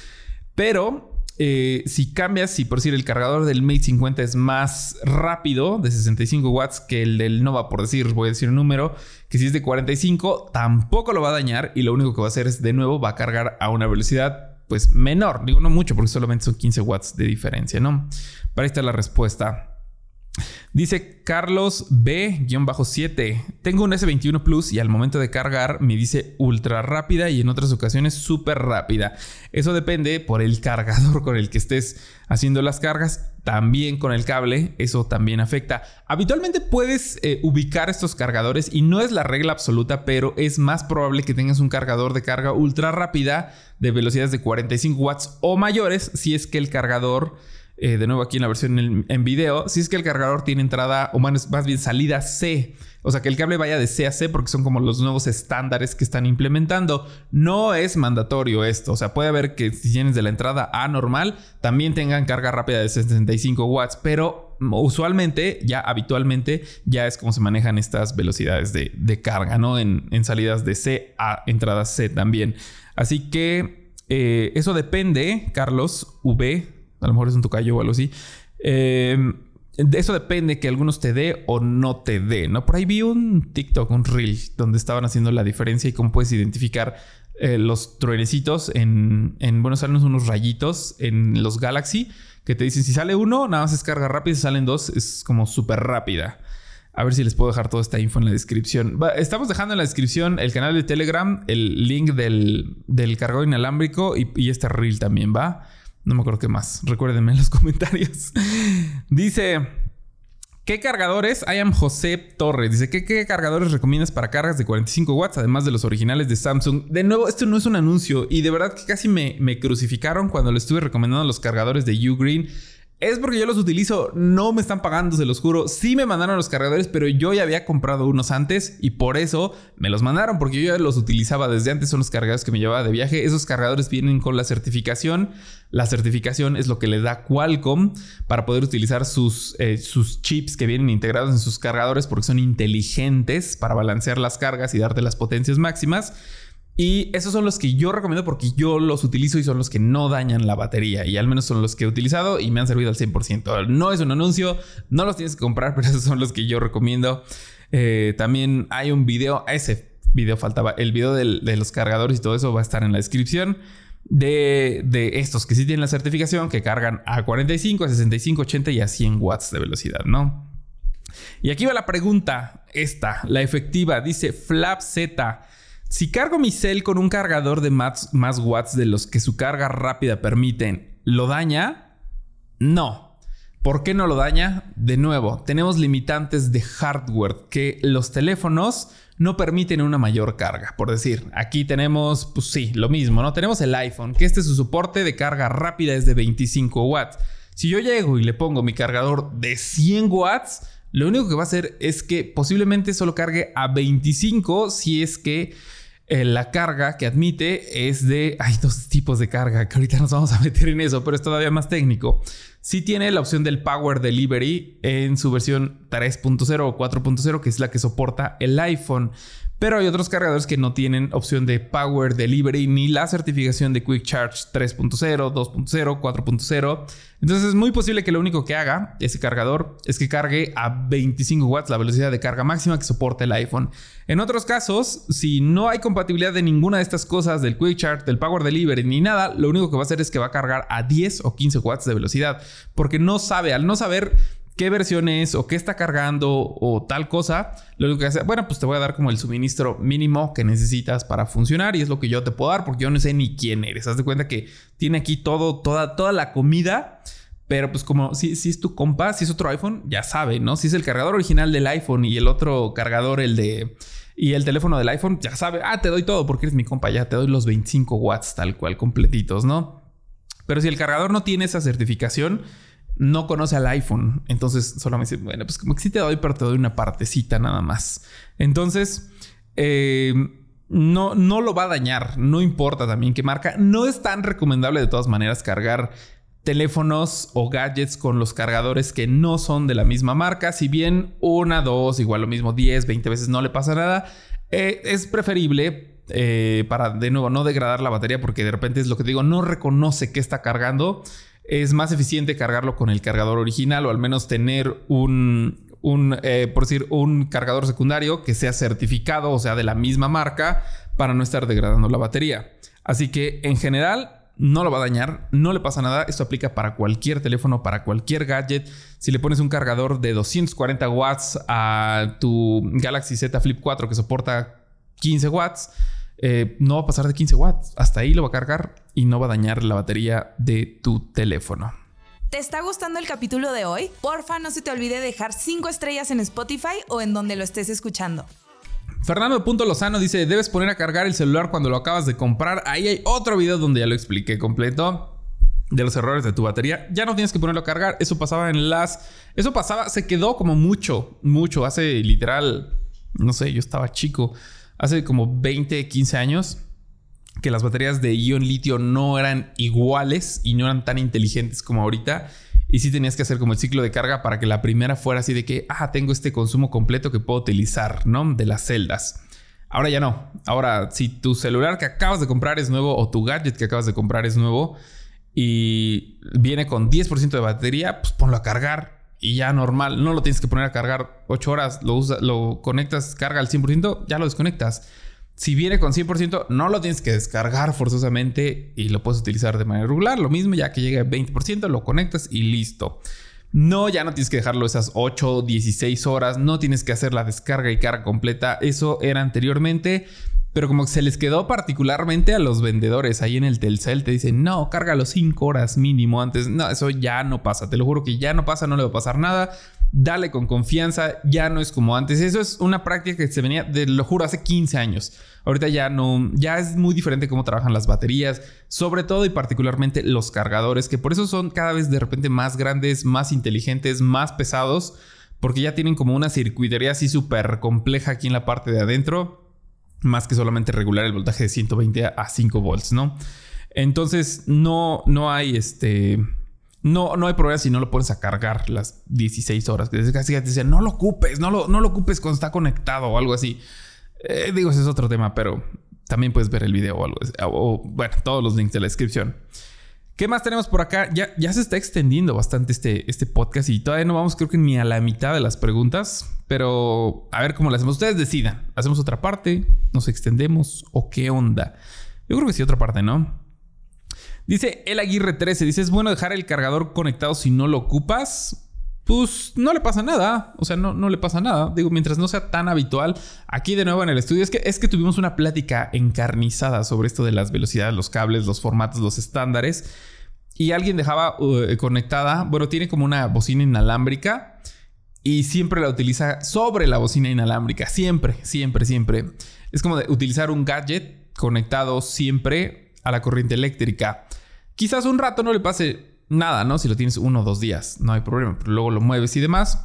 Pero eh, si cambias, si por decir el cargador del Mate 50 es más rápido, de 65 watts, que el del Nova, por decir, voy a decir un número, que si es de 45, tampoco lo va a dañar y lo único que va a hacer es de nuevo va a cargar a una velocidad pues menor, digo no mucho porque solamente son 15 watts de diferencia, ¿no? Para esta la respuesta. Dice Carlos B-7. Tengo un S21 Plus y al momento de cargar me dice ultra rápida y en otras ocasiones súper rápida. Eso depende por el cargador con el que estés haciendo las cargas. También con el cable, eso también afecta. Habitualmente puedes eh, ubicar estos cargadores y no es la regla absoluta, pero es más probable que tengas un cargador de carga ultra rápida de velocidades de 45 watts o mayores si es que el cargador eh, de nuevo aquí en la versión en, video, si es que el cargador tiene entrada, o más, bien salida C. O sea, que el cable vaya de C a C porque son como los nuevos estándares que están implementando. No es mandatorio esto. O sea, puede haber que si tienes de la entrada A normal, también tengan carga rápida de 65 watts. Pero usualmente, ya habitualmente, ya es como se manejan estas velocidades de, carga, ¿no? En, salidas de C a entradas C también. Así que eh, eso depende, Carlos V a lo mejor es un tocayo o algo así. Em, eso depende que algunos te dé o no te dé, ¿no? Por ahí vi un TikTok, un reel, donde estaban haciendo la diferencia y cómo puedes identificar eh, los truenecitos en, en, bueno, salen unos rayitos en los Galaxy que te dicen si sale uno, nada más es carga rápida, si salen dos, es como súper rápida. A ver si les puedo dejar toda esta info en la descripción. estamos dejando en la descripción el canal de Telegram, el link del, del cargador inalámbrico y, y este reel también, ¿va? No me acuerdo qué más. Recuérdenme en los comentarios. Dice. ¿Qué cargadores? I am José Torres. Dice, ¿qué, ¿qué, cargadores recomiendas para cargas de 45 watts, además de los originales de Samsung? De nuevo, esto no es un anuncio y de verdad que casi me, me crucificaron cuando le estuve recomendando los cargadores de Ugreen. Es porque yo los utilizo, no me están pagando, se los juro. Sí me mandaron los cargadores, pero yo ya había comprado unos antes y por eso me los mandaron, porque yo ya los utilizaba desde antes, son los cargadores que me llevaba de viaje. Esos cargadores vienen con la certificación. La certificación es lo que le da Qualcomm para poder utilizar sus, eh, sus chips que vienen integrados en sus cargadores porque son inteligentes para balancear las cargas y darte las potencias máximas. Y esos son los que yo recomiendo porque yo los utilizo y son los que no dañan la batería. Y al menos son los que he utilizado y me han servido al 100%. No es un anuncio, no los tienes que comprar, pero esos son los que yo recomiendo. Eh, también hay un video, ese video faltaba, el video de los cargadores y todo eso va a estar en la descripción. De, de, estos que sí tienen la certificación, que cargan a 45, a 65, 80 y a 100 watts de velocidad, ¿no? Y aquí va la pregunta, esta, la efectiva, dice FlapZ. Si cargo mi cel con un cargador de más, watts de los que su carga rápida permiten, ¿lo daña? No. ¿Por qué no lo daña? De nuevo, tenemos limitantes de hardware que los teléfonos no permiten una mayor carga. Por decir, aquí tenemos, pues sí, lo mismo, ¿no? Tenemos el iPhone, que este su soporte de carga rápida es de 25 watts. Si yo llego y le pongo mi cargador de 100 watts, lo único que va a hacer es que posiblemente solo cargue a 25 si es que eh, la carga que admite es de... Hay dos tipos de carga que ahorita nos vamos a meter en eso, pero es todavía más técnico. Sí tiene la opción del Power Delivery en su versión 3.0 o 4.0, que es la que soporta el iPhone. Pero hay otros cargadores que no tienen opción de Power Delivery ni la certificación de Quick Charge 3.0, 2.0, 4.0. Entonces es muy posible que lo único que haga ese cargador es que cargue a 25 watts la velocidad de carga máxima que soporta el iPhone. En otros casos, si no hay compatibilidad de ninguna de estas cosas del Quick Charge, del Power Delivery ni nada, lo único que va a hacer es que va a cargar a 10 o 15 watts de velocidad. Porque no sabe, al no saber qué versión es o qué está cargando o tal cosa, lo único que hace, bueno, pues te voy a dar como el suministro mínimo que necesitas para funcionar y es lo que yo te puedo dar porque yo no sé ni quién eres. Haz de cuenta que tiene aquí todo, toda, toda la comida. Pero pues como si, si es tu compa, si es otro iPhone, ya sabe, ¿no? Si es el cargador original del iPhone y el otro cargador, el de... Y el teléfono del iPhone, ya sabe, ah, te doy todo porque eres mi compa, ya te doy los 25 watts tal cual, completitos, ¿no? Pero si el cargador no tiene esa certificación, no conoce al iPhone. Entonces solo me dice, bueno, pues como que sí te doy, pero te doy una partecita nada más. Entonces, eh, no, no lo va a dañar. No importa también qué marca. No es tan recomendable de todas maneras cargar teléfonos o gadgets con los cargadores que no son de la misma marca. Si bien una, dos, igual lo mismo, 10, 20 veces no le pasa nada, eh, es preferible eh, para de nuevo no degradar la batería porque de repente es lo que digo, no reconoce que está cargando es más eficiente cargarlo con el cargador original o al menos tener un, eh, por decir, un cargador secundario que sea certificado, o sea, de la misma marca, para no estar degradando la batería. Así que en general no lo va a dañar, no le pasa nada. Esto aplica para cualquier teléfono, para cualquier gadget. Si le pones un cargador de 240 watts a tu Galaxy Z Flip 4 que soporta 15 watts, eh, no va a pasar de 15 watts. Hasta ahí lo va a cargar y no va a dañar la batería de tu teléfono. ¿Te está gustando el capítulo de hoy? Porfa, no se te olvide dejar 5 estrellas en Spotify o en donde lo estés escuchando. Fernando Punto Lozano dice, debes poner a cargar el celular cuando lo acabas de comprar. Ahí hay otro video donde ya lo expliqué completo de los errores de tu batería. Ya no tienes que ponerlo a cargar. Eso pasaba en las... Eso pasaba, se quedó como mucho, mucho. Hace literal, no sé, yo estaba chico hace como 20, 15 años que las baterías de ion litio no eran iguales y no eran tan inteligentes como ahorita. Y sí tenías que hacer como el ciclo de carga para que la primera fuera así de que, ah, tengo este consumo completo que puedo utilizar, ¿no? De las celdas. Ahora ya no. Ahora, si tu celular que acabas de comprar es nuevo o tu gadget que acabas de comprar es nuevo y viene con 10% de batería, pues ponlo a cargar y ya normal, no lo tienes que poner a cargar 8 horas, lo, lo conectas, carga al 100%, ya lo desconectas. Si viene con 100%, no lo tienes que descargar forzosamente y lo puedes utilizar de manera regular. Lo mismo, ya que llegue a 20%, lo conectas y listo. No, ya no tienes que dejarlo esas 8, 16 horas, no tienes que hacer la descarga y carga completa. Eso era anteriormente. Pero como se les quedó particularmente a los vendedores ahí en el Telcel, te dicen, no, cárgalo 5 horas mínimo antes. No, eso ya no pasa, te lo juro que ya no pasa, no le va a pasar nada. Dale con confianza, ya no es como antes. Eso es una práctica que se venía, de, lo juro, hace 15 años. Ahorita ya no, ya es muy diferente cómo trabajan las baterías, sobre todo y particularmente los cargadores, que por eso son cada vez de repente más grandes, más inteligentes, más pesados, porque ya tienen como una circuitería así súper compleja aquí en la parte de adentro más que solamente regular el voltaje de 120 a 5 volts, ¿no? Entonces no, no hay este... No, no hay problema si no lo pones a cargar las 16 horas. Que casi te dicen, no lo ocupes, no lo, no lo ocupes cuando está conectado o algo así. Eh, digo, ese es otro tema, pero también puedes ver el video o algo así. O, bueno, todos los links de la descripción. ¿Qué más tenemos por acá? Ya, ya se está extendiendo bastante este, este podcast y todavía no vamos creo que ni a la mitad de las preguntas, pero a ver cómo lo hacemos. Ustedes decidan. ¿Hacemos otra parte? ¿Nos extendemos? ¿O qué onda? Yo creo que sí, otra parte, ¿no? Dice El Aguirre 13, dice, ¿es bueno dejar el cargador conectado si no lo ocupas? Pues no le pasa nada, o sea, no, no le pasa nada. Digo, mientras no sea tan habitual, aquí de nuevo en el estudio, es que, es que tuvimos una plática encarnizada sobre esto de las velocidades, los cables, los formatos, los estándares. y alguien dejaba uh, conectada, bueno, tiene como una bocina inalámbrica y siempre la utiliza sobre la bocina inalámbrica, siempre, siempre, siempre. Es como de utilizar un gadget conectado siempre a la corriente eléctrica. Quizás un rato no le pase nada, ¿no? Si lo tienes uno o dos días, no hay problema, pero luego lo mueves y demás.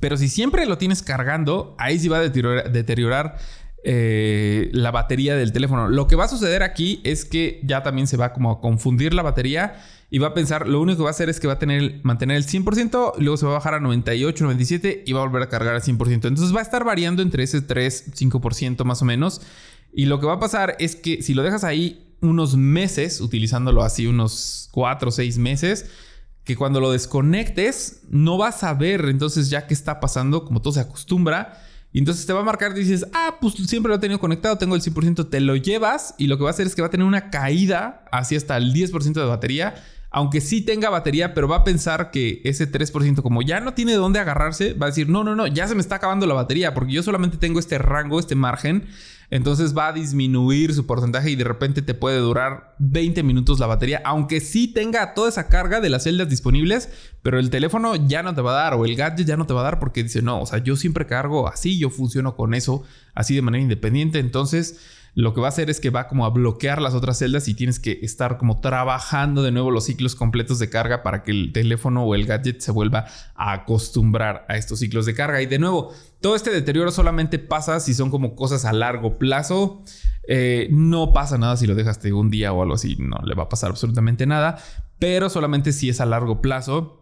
Pero si siempre lo tienes cargando, ahí sí va a deteriorar, eh, la batería del teléfono. Lo que va a suceder aquí es que ya también se va como a confundir la batería y va a pensar, lo único que va a hacer es que va a tener, mantener el 100%, luego se va a bajar a 98, 97 y va a volver a cargar al 100%. Entonces va a estar variando entre ese 3, 5% más o menos. Y lo que va a pasar es que si lo dejas ahí unos meses, utilizándolo así unos 4 o 6 meses, que cuando lo desconectes no vas a ver entonces ya qué está pasando, como todo se acostumbra. Y entonces te va a marcar y dices, ah, pues siempre lo he tenido conectado, tengo el 100%, te lo llevas y lo que va a hacer es que va a tener una caída así hasta el 10% de batería. Aunque sí tenga batería, pero va a pensar que ese 3%, como ya no tiene de dónde agarrarse, va a decir, no, no, no, ya se me está acabando la batería porque yo solamente tengo este rango, este margen entonces va a disminuir su porcentaje y de repente te puede durar 20 minutos la batería, aunque sí tenga toda esa carga de las celdas disponibles, pero el teléfono ya no te va a dar o el gadget ya no te va a dar porque dice, no, o sea, yo siempre cargo así, yo funciono con eso, así de manera independiente. Entonces lo que va a hacer es que va como a bloquear las otras celdas y tienes que estar como trabajando de nuevo los ciclos completos de carga para que el teléfono o el gadget se vuelva a acostumbrar a estos ciclos de carga. Y de nuevo, todo este deterioro solamente pasa si son como cosas a largo plazo. Eh, no pasa nada si lo dejaste un día o algo así, no le va a pasar absolutamente nada, pero solamente si es a largo plazo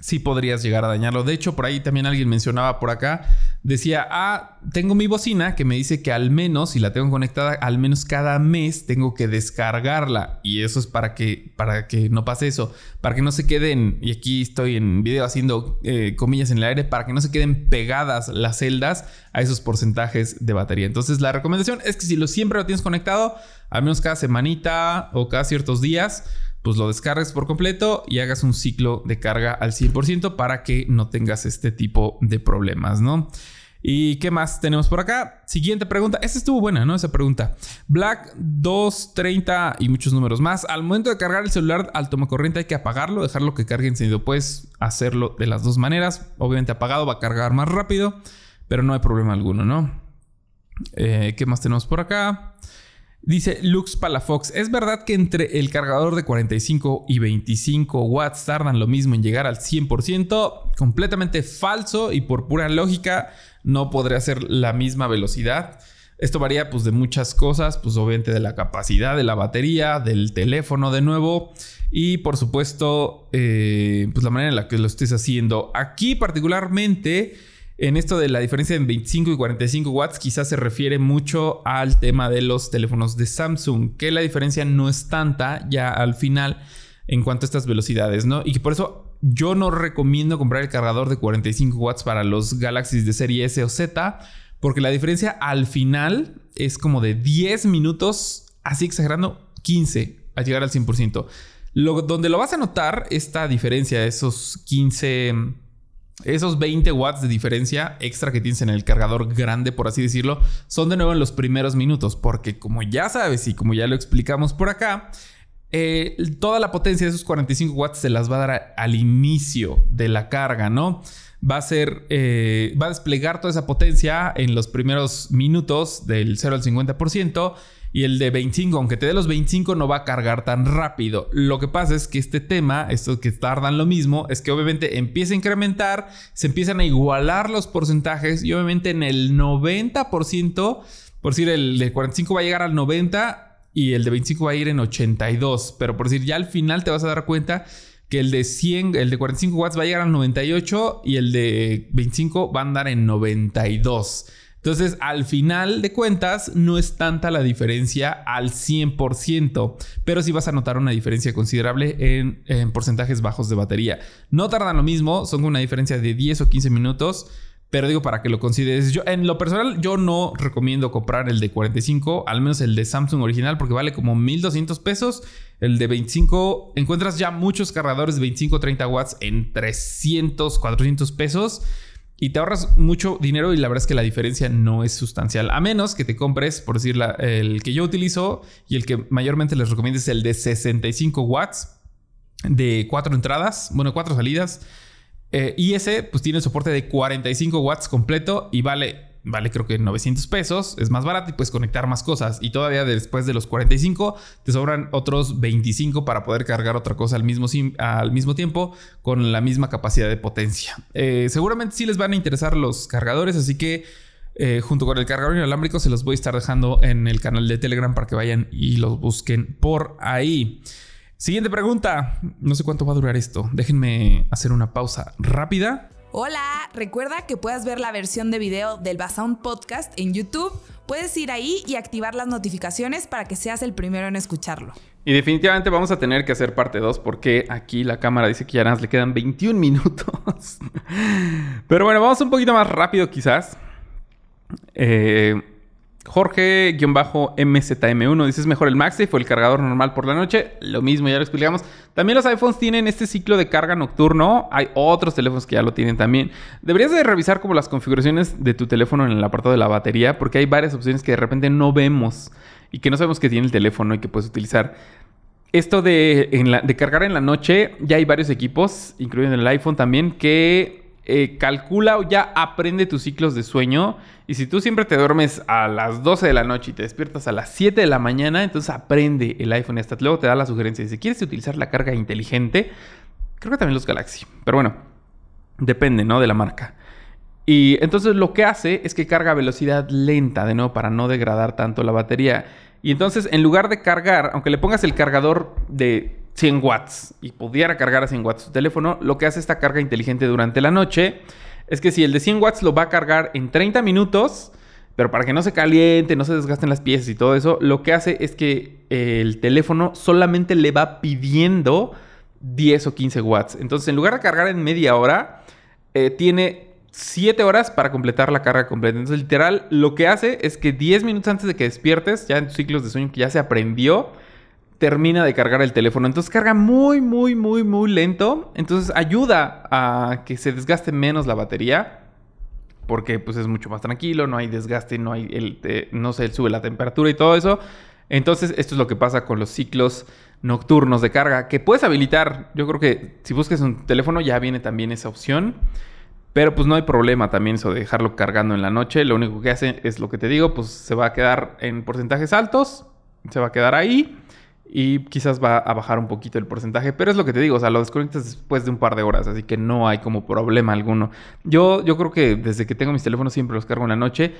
sí podrías llegar a dañarlo. De hecho, por ahí también alguien mencionaba por acá, decía, ah, tengo mi bocina que me dice que al menos, si la tengo conectada, al menos cada mes tengo que descargarla. Y eso es para que, para que no pase eso, para que no se queden, y aquí estoy en video haciendo eh, comillas en el aire, para que no se queden pegadas las celdas a esos porcentajes de batería. Entonces la recomendación es que si lo siempre lo tienes conectado, al menos cada semanita o cada ciertos días, pues lo descargues por completo y hagas un ciclo de carga al 100% para que no tengas este tipo de problemas, ¿no? ¿Y qué más tenemos por acá? Siguiente pregunta. Esta estuvo buena, ¿no? Esa pregunta. Black 230 y muchos números más. Al momento de cargar el celular al tomacorriente hay que apagarlo, dejarlo que cargue encendido. Puedes hacerlo de las dos maneras. Obviamente apagado va a cargar más rápido, pero no hay problema alguno, ¿no? Eh, ¿Qué más tenemos por acá? Dice Lux Palafox, ¿es verdad que entre el cargador de 45 y 25 watts tardan lo mismo en llegar al 100%? Completamente falso y por pura lógica no podría ser la misma velocidad. Esto varía pues de muchas cosas, pues obviamente de la capacidad de la batería, del teléfono de nuevo y por supuesto eh, pues la manera en la que lo estés haciendo. Aquí particularmente en esto de la diferencia en 25 y 45 watts quizás se refiere mucho al tema de los teléfonos de Samsung, que la diferencia no es tanta ya al final en cuanto a estas velocidades, ¿no? Y que por eso yo no recomiendo comprar el cargador de 45 watts para los Galaxies de serie S o Z, porque la diferencia al final es como de 10 minutos, así exagerando, 15 a llegar al 100%. Lo, donde lo vas a notar, esta diferencia, esos 15 esos 20 watts de diferencia extra que tienes en el cargador grande, por así decirlo, son de nuevo en los primeros minutos, porque como ya sabes y como ya lo explicamos por acá, eh, toda la potencia de esos 45 watts se las va a dar al inicio de la carga, ¿no? Va a ser, eh, va a desplegar toda esa potencia en los primeros minutos del 0 al 50% y el de 25, aunque te dé los 25, no va a cargar tan rápido. Lo que pasa es que este tema, esto que tardan lo mismo, es que obviamente empieza a incrementar, se empiezan a igualar los porcentajes y obviamente en el 90%, por decir, el de 45 va a llegar al 90 y el de 25 va a ir en 82. Pero por decir, ya al final te vas a dar cuenta que el de 100, el de 45 watts va a llegar al 98 y el de 25 va a andar en 92. Entonces, al final de cuentas, no es tanta la diferencia al 100%, pero sí vas a notar una diferencia considerable en, porcentajes bajos de batería. No tardan lo mismo, son una diferencia de 10 o 15 minutos. Pero digo, para que lo consideres, yo en lo personal yo no recomiendo comprar el de 45, al menos el de Samsung original, porque vale como 1200 pesos. El de 25, encuentras ya muchos cargadores de 25 30 watts en 300, 400 pesos y te ahorras mucho dinero y la verdad es que la diferencia no es sustancial. A menos que te compres, por decir, el que yo utilizo y el que mayormente les recomiendo es el de 65 watts. de cuatro entradas, bueno, cuatro salidas. Eh, y ese pues tiene soporte de 45 watts completo y vale vale creo que 900 pesos, es más barato y puedes conectar más cosas. Y todavía después de los 45 te sobran otros 25 para poder cargar otra cosa al mismo, al mismo tiempo con la misma capacidad de potencia. Eh, seguramente sí les van a interesar los cargadores, así que eh, junto con el cargador inalámbrico se los voy a estar dejando en el canal de Telegram para que vayan y los busquen por ahí. Siguiente pregunta. No sé cuánto va a durar esto. Déjenme hacer una pausa rápida Hola, recuerda que puedes ver la versión de video del Basound Podcast en YouTube. Puedes ir ahí y activar las notificaciones para que seas el primero en escucharlo. Y definitivamente vamos a tener que hacer parte 2 porque aquí la cámara dice que ya nada más le quedan 21 minutos. Pero bueno, vamos un poquito más rápido quizás. Eh, Jorge-MZM1 dice: ¿Es mejor el MagSafe o el cargador normal por la noche? Lo mismo, ya lo explicamos. También los iPhones tienen este ciclo de carga nocturno. Hay otros teléfonos que ya lo tienen también. Deberías de revisar como las configuraciones de tu teléfono en el apartado de la batería, porque hay varias opciones que de repente no vemos y que no sabemos que tiene el teléfono y que puedes utilizar. Esto de, de cargar en la noche, ya hay varios equipos, incluyendo el iPhone también, que eh, calcula o ya aprende tus ciclos de sueño. Y si tú siempre te duermes a las 12 de la noche y te despiertas a las 7 de la mañana, entonces aprende el iPhone. Hasta luego te da la sugerencia. Si quieres utilizar la carga inteligente, creo que también los Galaxy. Pero bueno, depende, ¿no? De la marca. Y entonces lo que hace es que carga a velocidad lenta, de nuevo, para no degradar tanto la batería. Y entonces, en lugar de cargar, aunque le pongas el cargador de 100 watts y pudiera cargar a 100 watts su teléfono, lo que hace esta carga inteligente durante la noche es que si el de 100 watts lo va a cargar en 30 minutos, pero para que no se caliente, no se desgasten las piezas y todo eso, lo que hace es que el teléfono solamente le va pidiendo 10 o 15 watts. Entonces, en lugar de cargar en media hora, eh, tiene 7 horas para completar la carga completa. Entonces, literal, lo que hace es que 10 minutos antes de que despiertes, ya en tus ciclos de sueño que ya se aprendió, termina de cargar el teléfono. Entonces carga muy, muy, muy, muy lento. Entonces ayuda a que se desgaste menos la batería. Porque pues es mucho más tranquilo, no hay desgaste, no hay el, no se sube la temperatura y todo eso. Entonces esto es lo que pasa con los ciclos nocturnos de carga que puedes habilitar. Yo creo que si busques un teléfono ya viene también esa opción. Pero pues no hay problema también eso de dejarlo cargando en la noche. Lo único que hace es lo que te digo, pues se va a quedar en porcentajes altos. Se va a quedar ahí y quizás va a bajar un poquito el porcentaje, pero es lo que te digo, o sea, lo desconectas después de un par de horas, así que no hay como problema alguno. Yo, yo creo que desde que tengo mis teléfonos siempre los cargo en la noche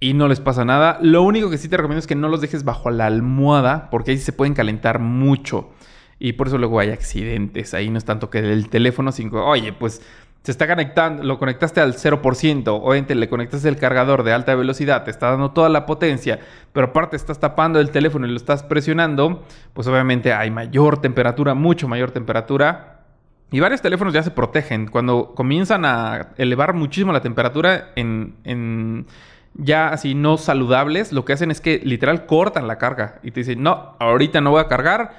y no les pasa nada. Lo único que sí te recomiendo es que no los dejes bajo la almohada, porque ahí se pueden calentar mucho. Y por eso luego hay accidentes. Ahí no es tanto que el teléfono, sino, oye, pues se está conectando, lo conectaste al 0%, obviamente le conectaste el cargador de alta velocidad, te está dando toda la potencia, pero aparte estás tapando el teléfono y lo estás presionando, pues obviamente hay mayor temperatura, mucho mayor temperatura. Y varios teléfonos ya se protegen. Cuando comienzan a elevar muchísimo la temperatura en, en ya así no saludables, lo que hacen es que literal cortan la carga y te dicen, no, ahorita no voy a cargar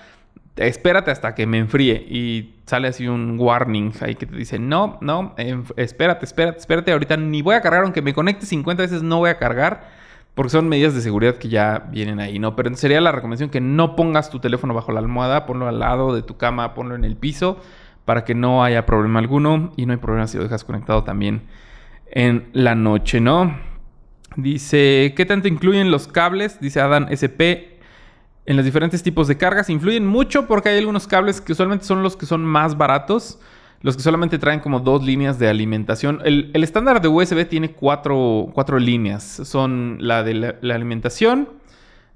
espérate hasta que me enfríe. Y sale así un warning ahí que te dice, no, no, espérate, espérate, espérate, ahorita ni voy a cargar, aunque me conecte 50 veces, no voy a cargar. Porque son medidas de seguridad que ya vienen ahí, ¿no? Pero sería la recomendación que no pongas tu teléfono bajo la almohada, ponlo al lado de tu cama, ponlo en el piso, para que no haya problema alguno. Y no hay problema si lo dejas conectado también en la noche, ¿no? Dice, ¿qué tanto incluyen los cables? Dice Adam SP en los diferentes tipos de cargas. Influyen mucho porque hay algunos cables que usualmente son los que son más baratos. Los que solamente traen como dos líneas de alimentación. El, estándar de USB tiene cuatro, líneas. Son la de la, alimentación,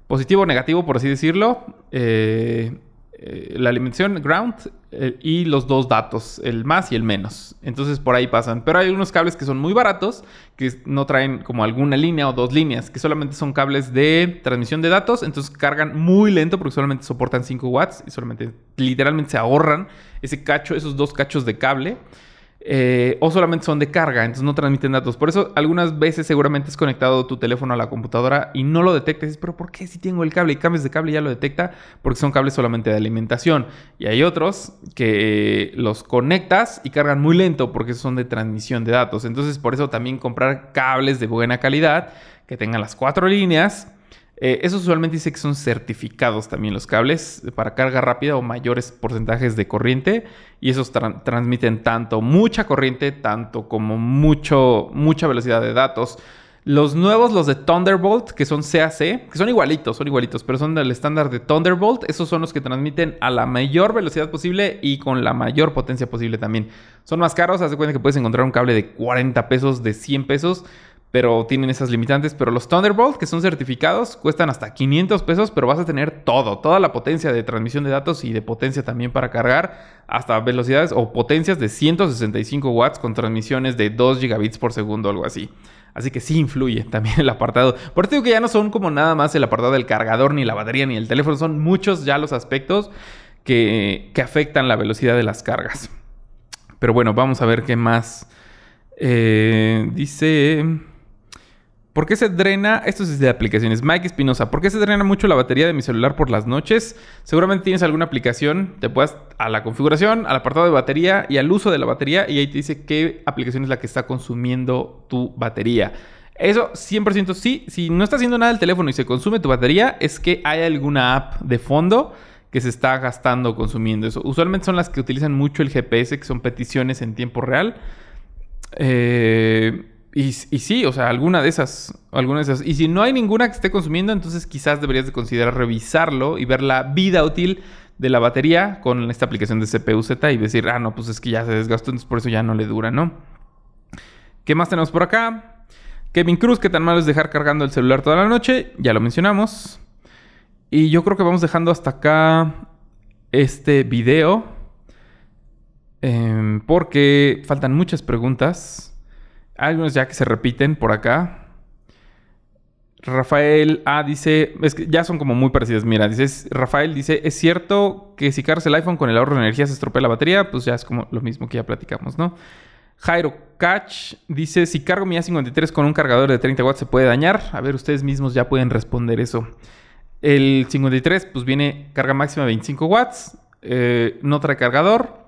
positivo o negativo, por así decirlo. Eh, eh, la alimentación ground eh, y los dos datos, el más y el menos. Entonces por ahí pasan. Pero hay unos cables que son muy baratos, que no traen como alguna línea o dos líneas, que solamente son cables de transmisión de datos. Entonces cargan muy lento porque solamente soportan 5 watts y solamente literalmente se ahorran ese cacho, esos dos cachos de cable. Eh, o solamente son de carga, entonces no transmiten datos. Por eso algunas veces seguramente es conectado tu teléfono a la computadora y no lo detecta. dices, pero ¿por qué si tengo el cable y cambias de cable ya lo detecta? Porque son cables solamente de alimentación. Y hay otros que los conectas y cargan muy lento porque son de transmisión de datos. Entonces por eso también comprar cables de buena calidad que tengan las cuatro líneas Eh, esos usualmente dice que son certificados también los cables para carga rápida o mayores porcentajes de corriente. Y esos transmiten tanto mucha corriente, tanto como mucho, mucha velocidad de datos. Los nuevos, los de Thunderbolt, que son CAC, que son igualitos, son igualitos, pero son del estándar de Thunderbolt. Esos son los que transmiten a la mayor velocidad posible y con la mayor potencia posible también. Son más caros, haz de cuenta que puedes encontrar un cable de 40 pesos, de 100 pesos, pero tienen esas limitantes. Pero los Thunderbolt, que son certificados, cuestan hasta 500 pesos, pero vas a tener todo, toda la potencia de transmisión de datos y de potencia también para cargar, hasta velocidades o potencias de 165 watts con transmisiones de 2 gigabits por segundo, algo así. Así que sí influye también el apartado. Por eso digo que ya no son como nada más el apartado del cargador, ni la batería, ni el teléfono. Son muchos ya los aspectos que, afectan la velocidad de las cargas. Pero bueno, vamos a ver qué más. Eh, dice... ¿Por qué se drena? Esto es de aplicaciones. Mike Espinosa, ¿por qué se drena mucho la batería de mi celular por las noches? Seguramente tienes alguna aplicación, te puedes a la configuración, al apartado de batería y al uso de la batería y ahí te dice qué aplicación es la que está consumiendo tu batería. Eso 100% sí, si no está haciendo nada el teléfono y se consume tu batería, es que hay alguna app de fondo que se está gastando consumiendo eso. Usualmente son las que utilizan mucho el GPS, que son peticiones en tiempo real. Eh, y, sí, o sea, alguna de esas. Y si no hay ninguna que esté consumiendo, entonces quizás deberías de considerar revisarlo y ver la vida útil de la batería con esta aplicación de CPU-Z y decir, ah, no, pues es que ya se desgastó, entonces por eso ya no le dura, ¿no? ¿Qué más tenemos por acá? Kevin Cruz, ¿qué tan malo es dejar cargando el celular toda la noche? Ya lo mencionamos. Y yo creo que vamos dejando hasta acá este video. Em, porque faltan muchas preguntas. Algunos ya que se repiten por acá. Rafael A dice, es que ya son como muy parecidas. Mira, dice, Rafael dice, ¿es cierto que si cargas el iPhone con el ahorro de energía se estropea la batería? Pues ya es como lo mismo que ya platicamos, ¿no? Jairo Catch dice, si cargo mi A53 con un cargador de 30 watts se puede dañar. A ver, ustedes mismos ya pueden responder eso. El 53 pues viene carga máxima de 25 watts, eh, no trae cargador,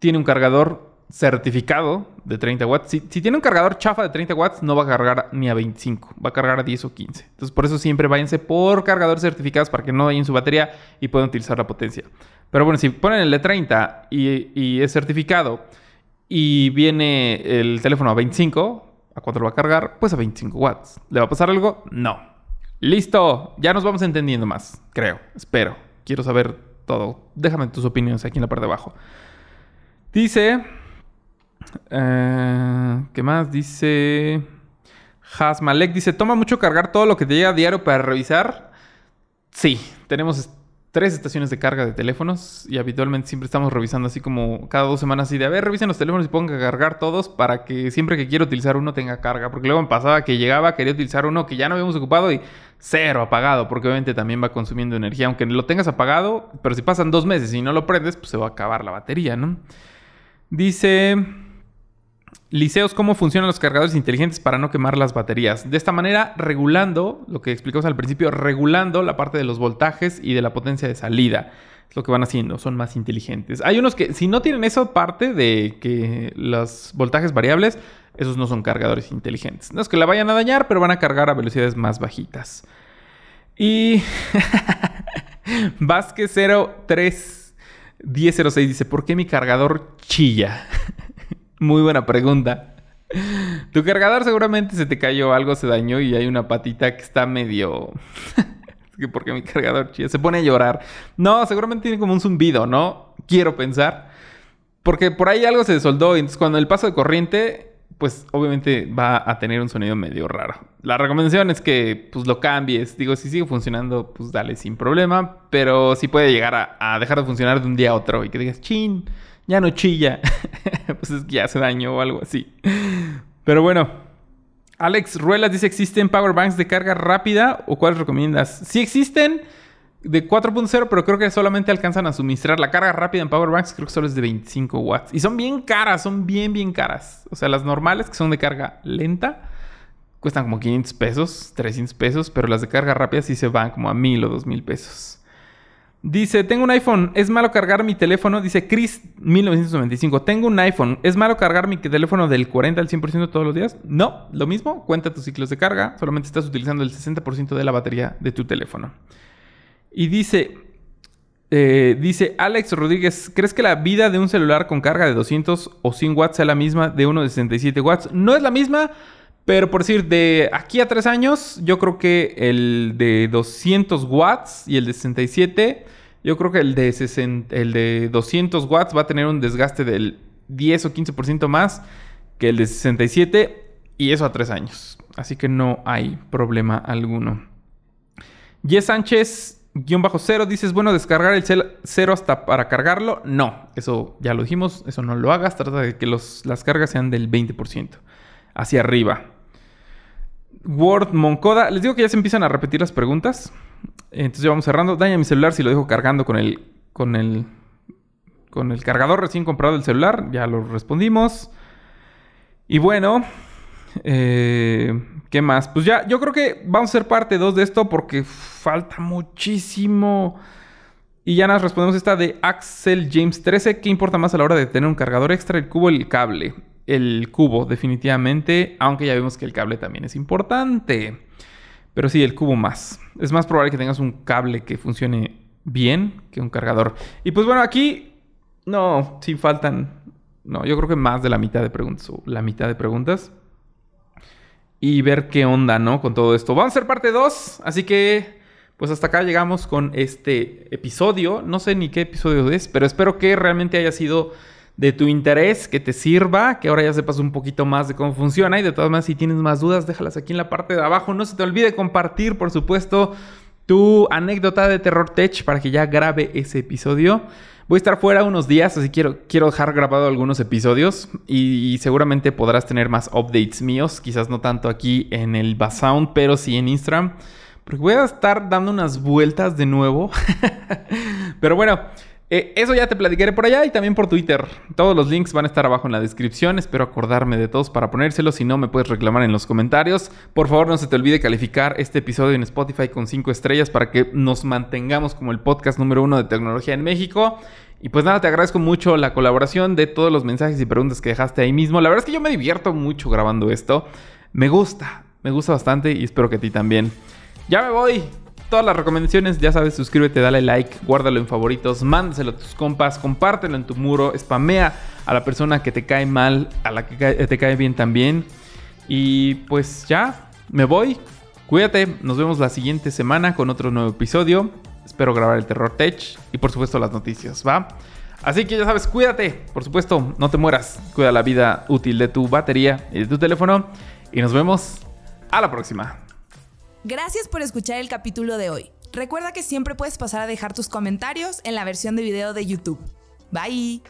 tiene un cargador certificado de 30 watts. Si, tiene un cargador chafa de 30 watts, no va a cargar ni a 25, va a cargar a 10 o 15. Entonces, por eso siempre váyanse por cargadores certificados para que no dañen su batería y puedan utilizar la potencia. Pero bueno, si ponen el de 30 y, es certificado y viene el teléfono a 25, ¿a cuánto lo va a cargar? Pues a 25 watts. ¿Le va a pasar algo? No. Listo, ya nos vamos entendiendo más, creo, espero. Quiero saber todo. Déjame tus opiniones aquí en la parte de abajo. Dice eh, ¿Qué más? Dice. Hasmalek dice: Toma mucho cargar todo lo que te llega a diario para revisar. Sí, tenemos tres estaciones de carga de teléfonos y habitualmente siempre estamos revisando así como cada dos semanas y de a ver, revisen los teléfonos y pongan a cargar todos para que siempre que quiero utilizar uno tenga carga. Porque luego me pasaba que llegaba, quería utilizar uno que ya no habíamos ocupado y cero apagado, porque obviamente también va consumiendo energía. Aunque lo tengas apagado, pero si pasan dos meses y no lo prendes, pues se va a acabar la batería, ¿no? Dice... Liceos, ¿cómo funcionan los cargadores inteligentes para no quemar las baterías? De esta manera, regulando, lo que explicamos al principio, regulando la parte de los voltajes y de la potencia de salida. Es lo que van haciendo, son más inteligentes. Hay unos que, si no tienen esa parte de que los voltajes variables, esos no son cargadores inteligentes. No es que la vayan a dañar, pero van a cargar a velocidades más bajitas. Y Vázquez 03 1006 dice, ¿por qué mi cargador chilla? Muy buena pregunta. Tu cargador seguramente se te cayó, algo se dañó y hay una patita que está medio... porque mi cargador se pone a llorar. No, seguramente tiene como un zumbido, ¿no? Quiero pensar. Porque por ahí algo se soldó y entonces cuando el paso de corriente, pues obviamente va a tener un sonido medio raro. La recomendación es que pues lo cambies. Digo, si sigue funcionando, pues dale sin problema. Pero sí puede llegar a dejar de funcionar de un día a otro y que digas, chin ya no chilla. pues es que ya hace daño o algo así. Pero bueno. Alex Ruelas dice, ¿existen powerbanks de carga rápida o cuáles recomiendas? Sí existen de 4.0, pero creo que solamente alcanzan a suministrar la carga rápida en powerbanks, creo que solo es de 25 watts. Y son bien caras, son bien, bien caras. O sea, las normales que son de carga lenta cuestan como 500 pesos, 300 pesos, pero las de carga rápida sí se van como a 1000 o 2000 pesos. Dice, tengo un iPhone, es malo cargar mi teléfono. Dice Chris 1995, tengo un iPhone, ¿es malo cargar mi teléfono del 40 al 100% todos los días? No, lo mismo, cuenta tus ciclos de carga, solamente estás utilizando el 60% de la batería de tu teléfono. Y dice, eh, dice Alex Rodríguez, ¿crees que la vida de un celular con carga de 200 o 100 watts sea la misma de uno de 67 watts? No es la misma, pero por decir, de aquí a tres años, yo creo que el de 200 watts y el de 67, yo creo que el de, el de 200 watts va a tener un desgaste del 10 o 15% más que el de 67 y eso a tres años. Así que no hay problema alguno. Yes Sánchez, guion bajo cero, dices, bueno, descargar el cero hasta para cargarlo. No, eso ya lo dijimos, eso no lo hagas. Trata de que las cargas sean del 20% hacia arriba. Word Moncoda. Les digo que ya se empiezan a repetir las preguntas. Entonces ya vamos cerrando. Daña mi celular si lo dejo cargando con el. con el. con el cargador recién comprado del celular. Ya lo respondimos. Y bueno. Eh, ¿Qué más? Pues ya, yo creo que vamos a ser parte 2 de esto porque falta muchísimo. Y ya nos respondemos esta de Axel James 13. ¿Qué importa más a la hora de tener un cargador extra? ¿El cubo el cable? El cubo, definitivamente, aunque ya vemos que el cable también es importante. Pero sí, el cubo más. Es más probable que tengas un cable que funcione bien que un cargador. Y pues bueno, aquí no, sí faltan, no, yo creo que más de la mitad de preguntas, o la mitad de preguntas. Y ver qué onda, ¿no? Con todo esto. Vamos a hacer parte 2, así que pues hasta acá llegamos con este episodio. No sé ni qué episodio es, pero espero que realmente haya sido de tu interés, que te sirva, que ahora ya sepas un poquito más de cómo funciona y de todas maneras si tienes más dudas déjalas aquí en la parte de abajo. No se te olvide compartir, por supuesto, tu anécdota de Terror Tech para que ya grabe ese episodio. Voy a estar fuera unos días, así quiero, quiero dejar grabado algunos episodios y, seguramente podrás tener más updates míos, quizás no tanto aquí en el Basound, pero sí en Instagram, porque voy a estar dando unas vueltas de nuevo. pero bueno, eh, eso ya te platicaré por allá y también por Twitter. Todos los links van a estar abajo en la descripción. Espero acordarme de todos para ponérselos. Si no, me puedes reclamar en los comentarios. Por favor, no se te olvide calificar este episodio en Spotify con 5 estrellas para que nos mantengamos como el podcast número uno de tecnología en México. Y pues nada, te agradezco mucho la colaboración de todos los mensajes y preguntas que dejaste ahí mismo. La verdad es que yo me divierto mucho grabando esto. Me gusta, me gusta bastante y espero que a ti también. Ya me voy todas las recomendaciones, ya sabes, suscríbete, dale like, guárdalo en favoritos, mándaselo a tus compas, compártelo en tu muro, spamea a la persona que te cae mal, a la que te cae bien también. Y pues ya, me voy. Cuídate, nos vemos la siguiente semana con otro nuevo episodio. Espero grabar el Terror Tech y por supuesto las noticias, ¿va? Así que ya sabes, cuídate, por supuesto, no te mueras. Cuida la vida útil de tu batería y de tu teléfono. Y nos vemos a la próxima. Gracias por escuchar el capítulo de hoy. Recuerda que siempre puedes pasar a dejar tus comentarios en la versión de video de YouTube. Bye.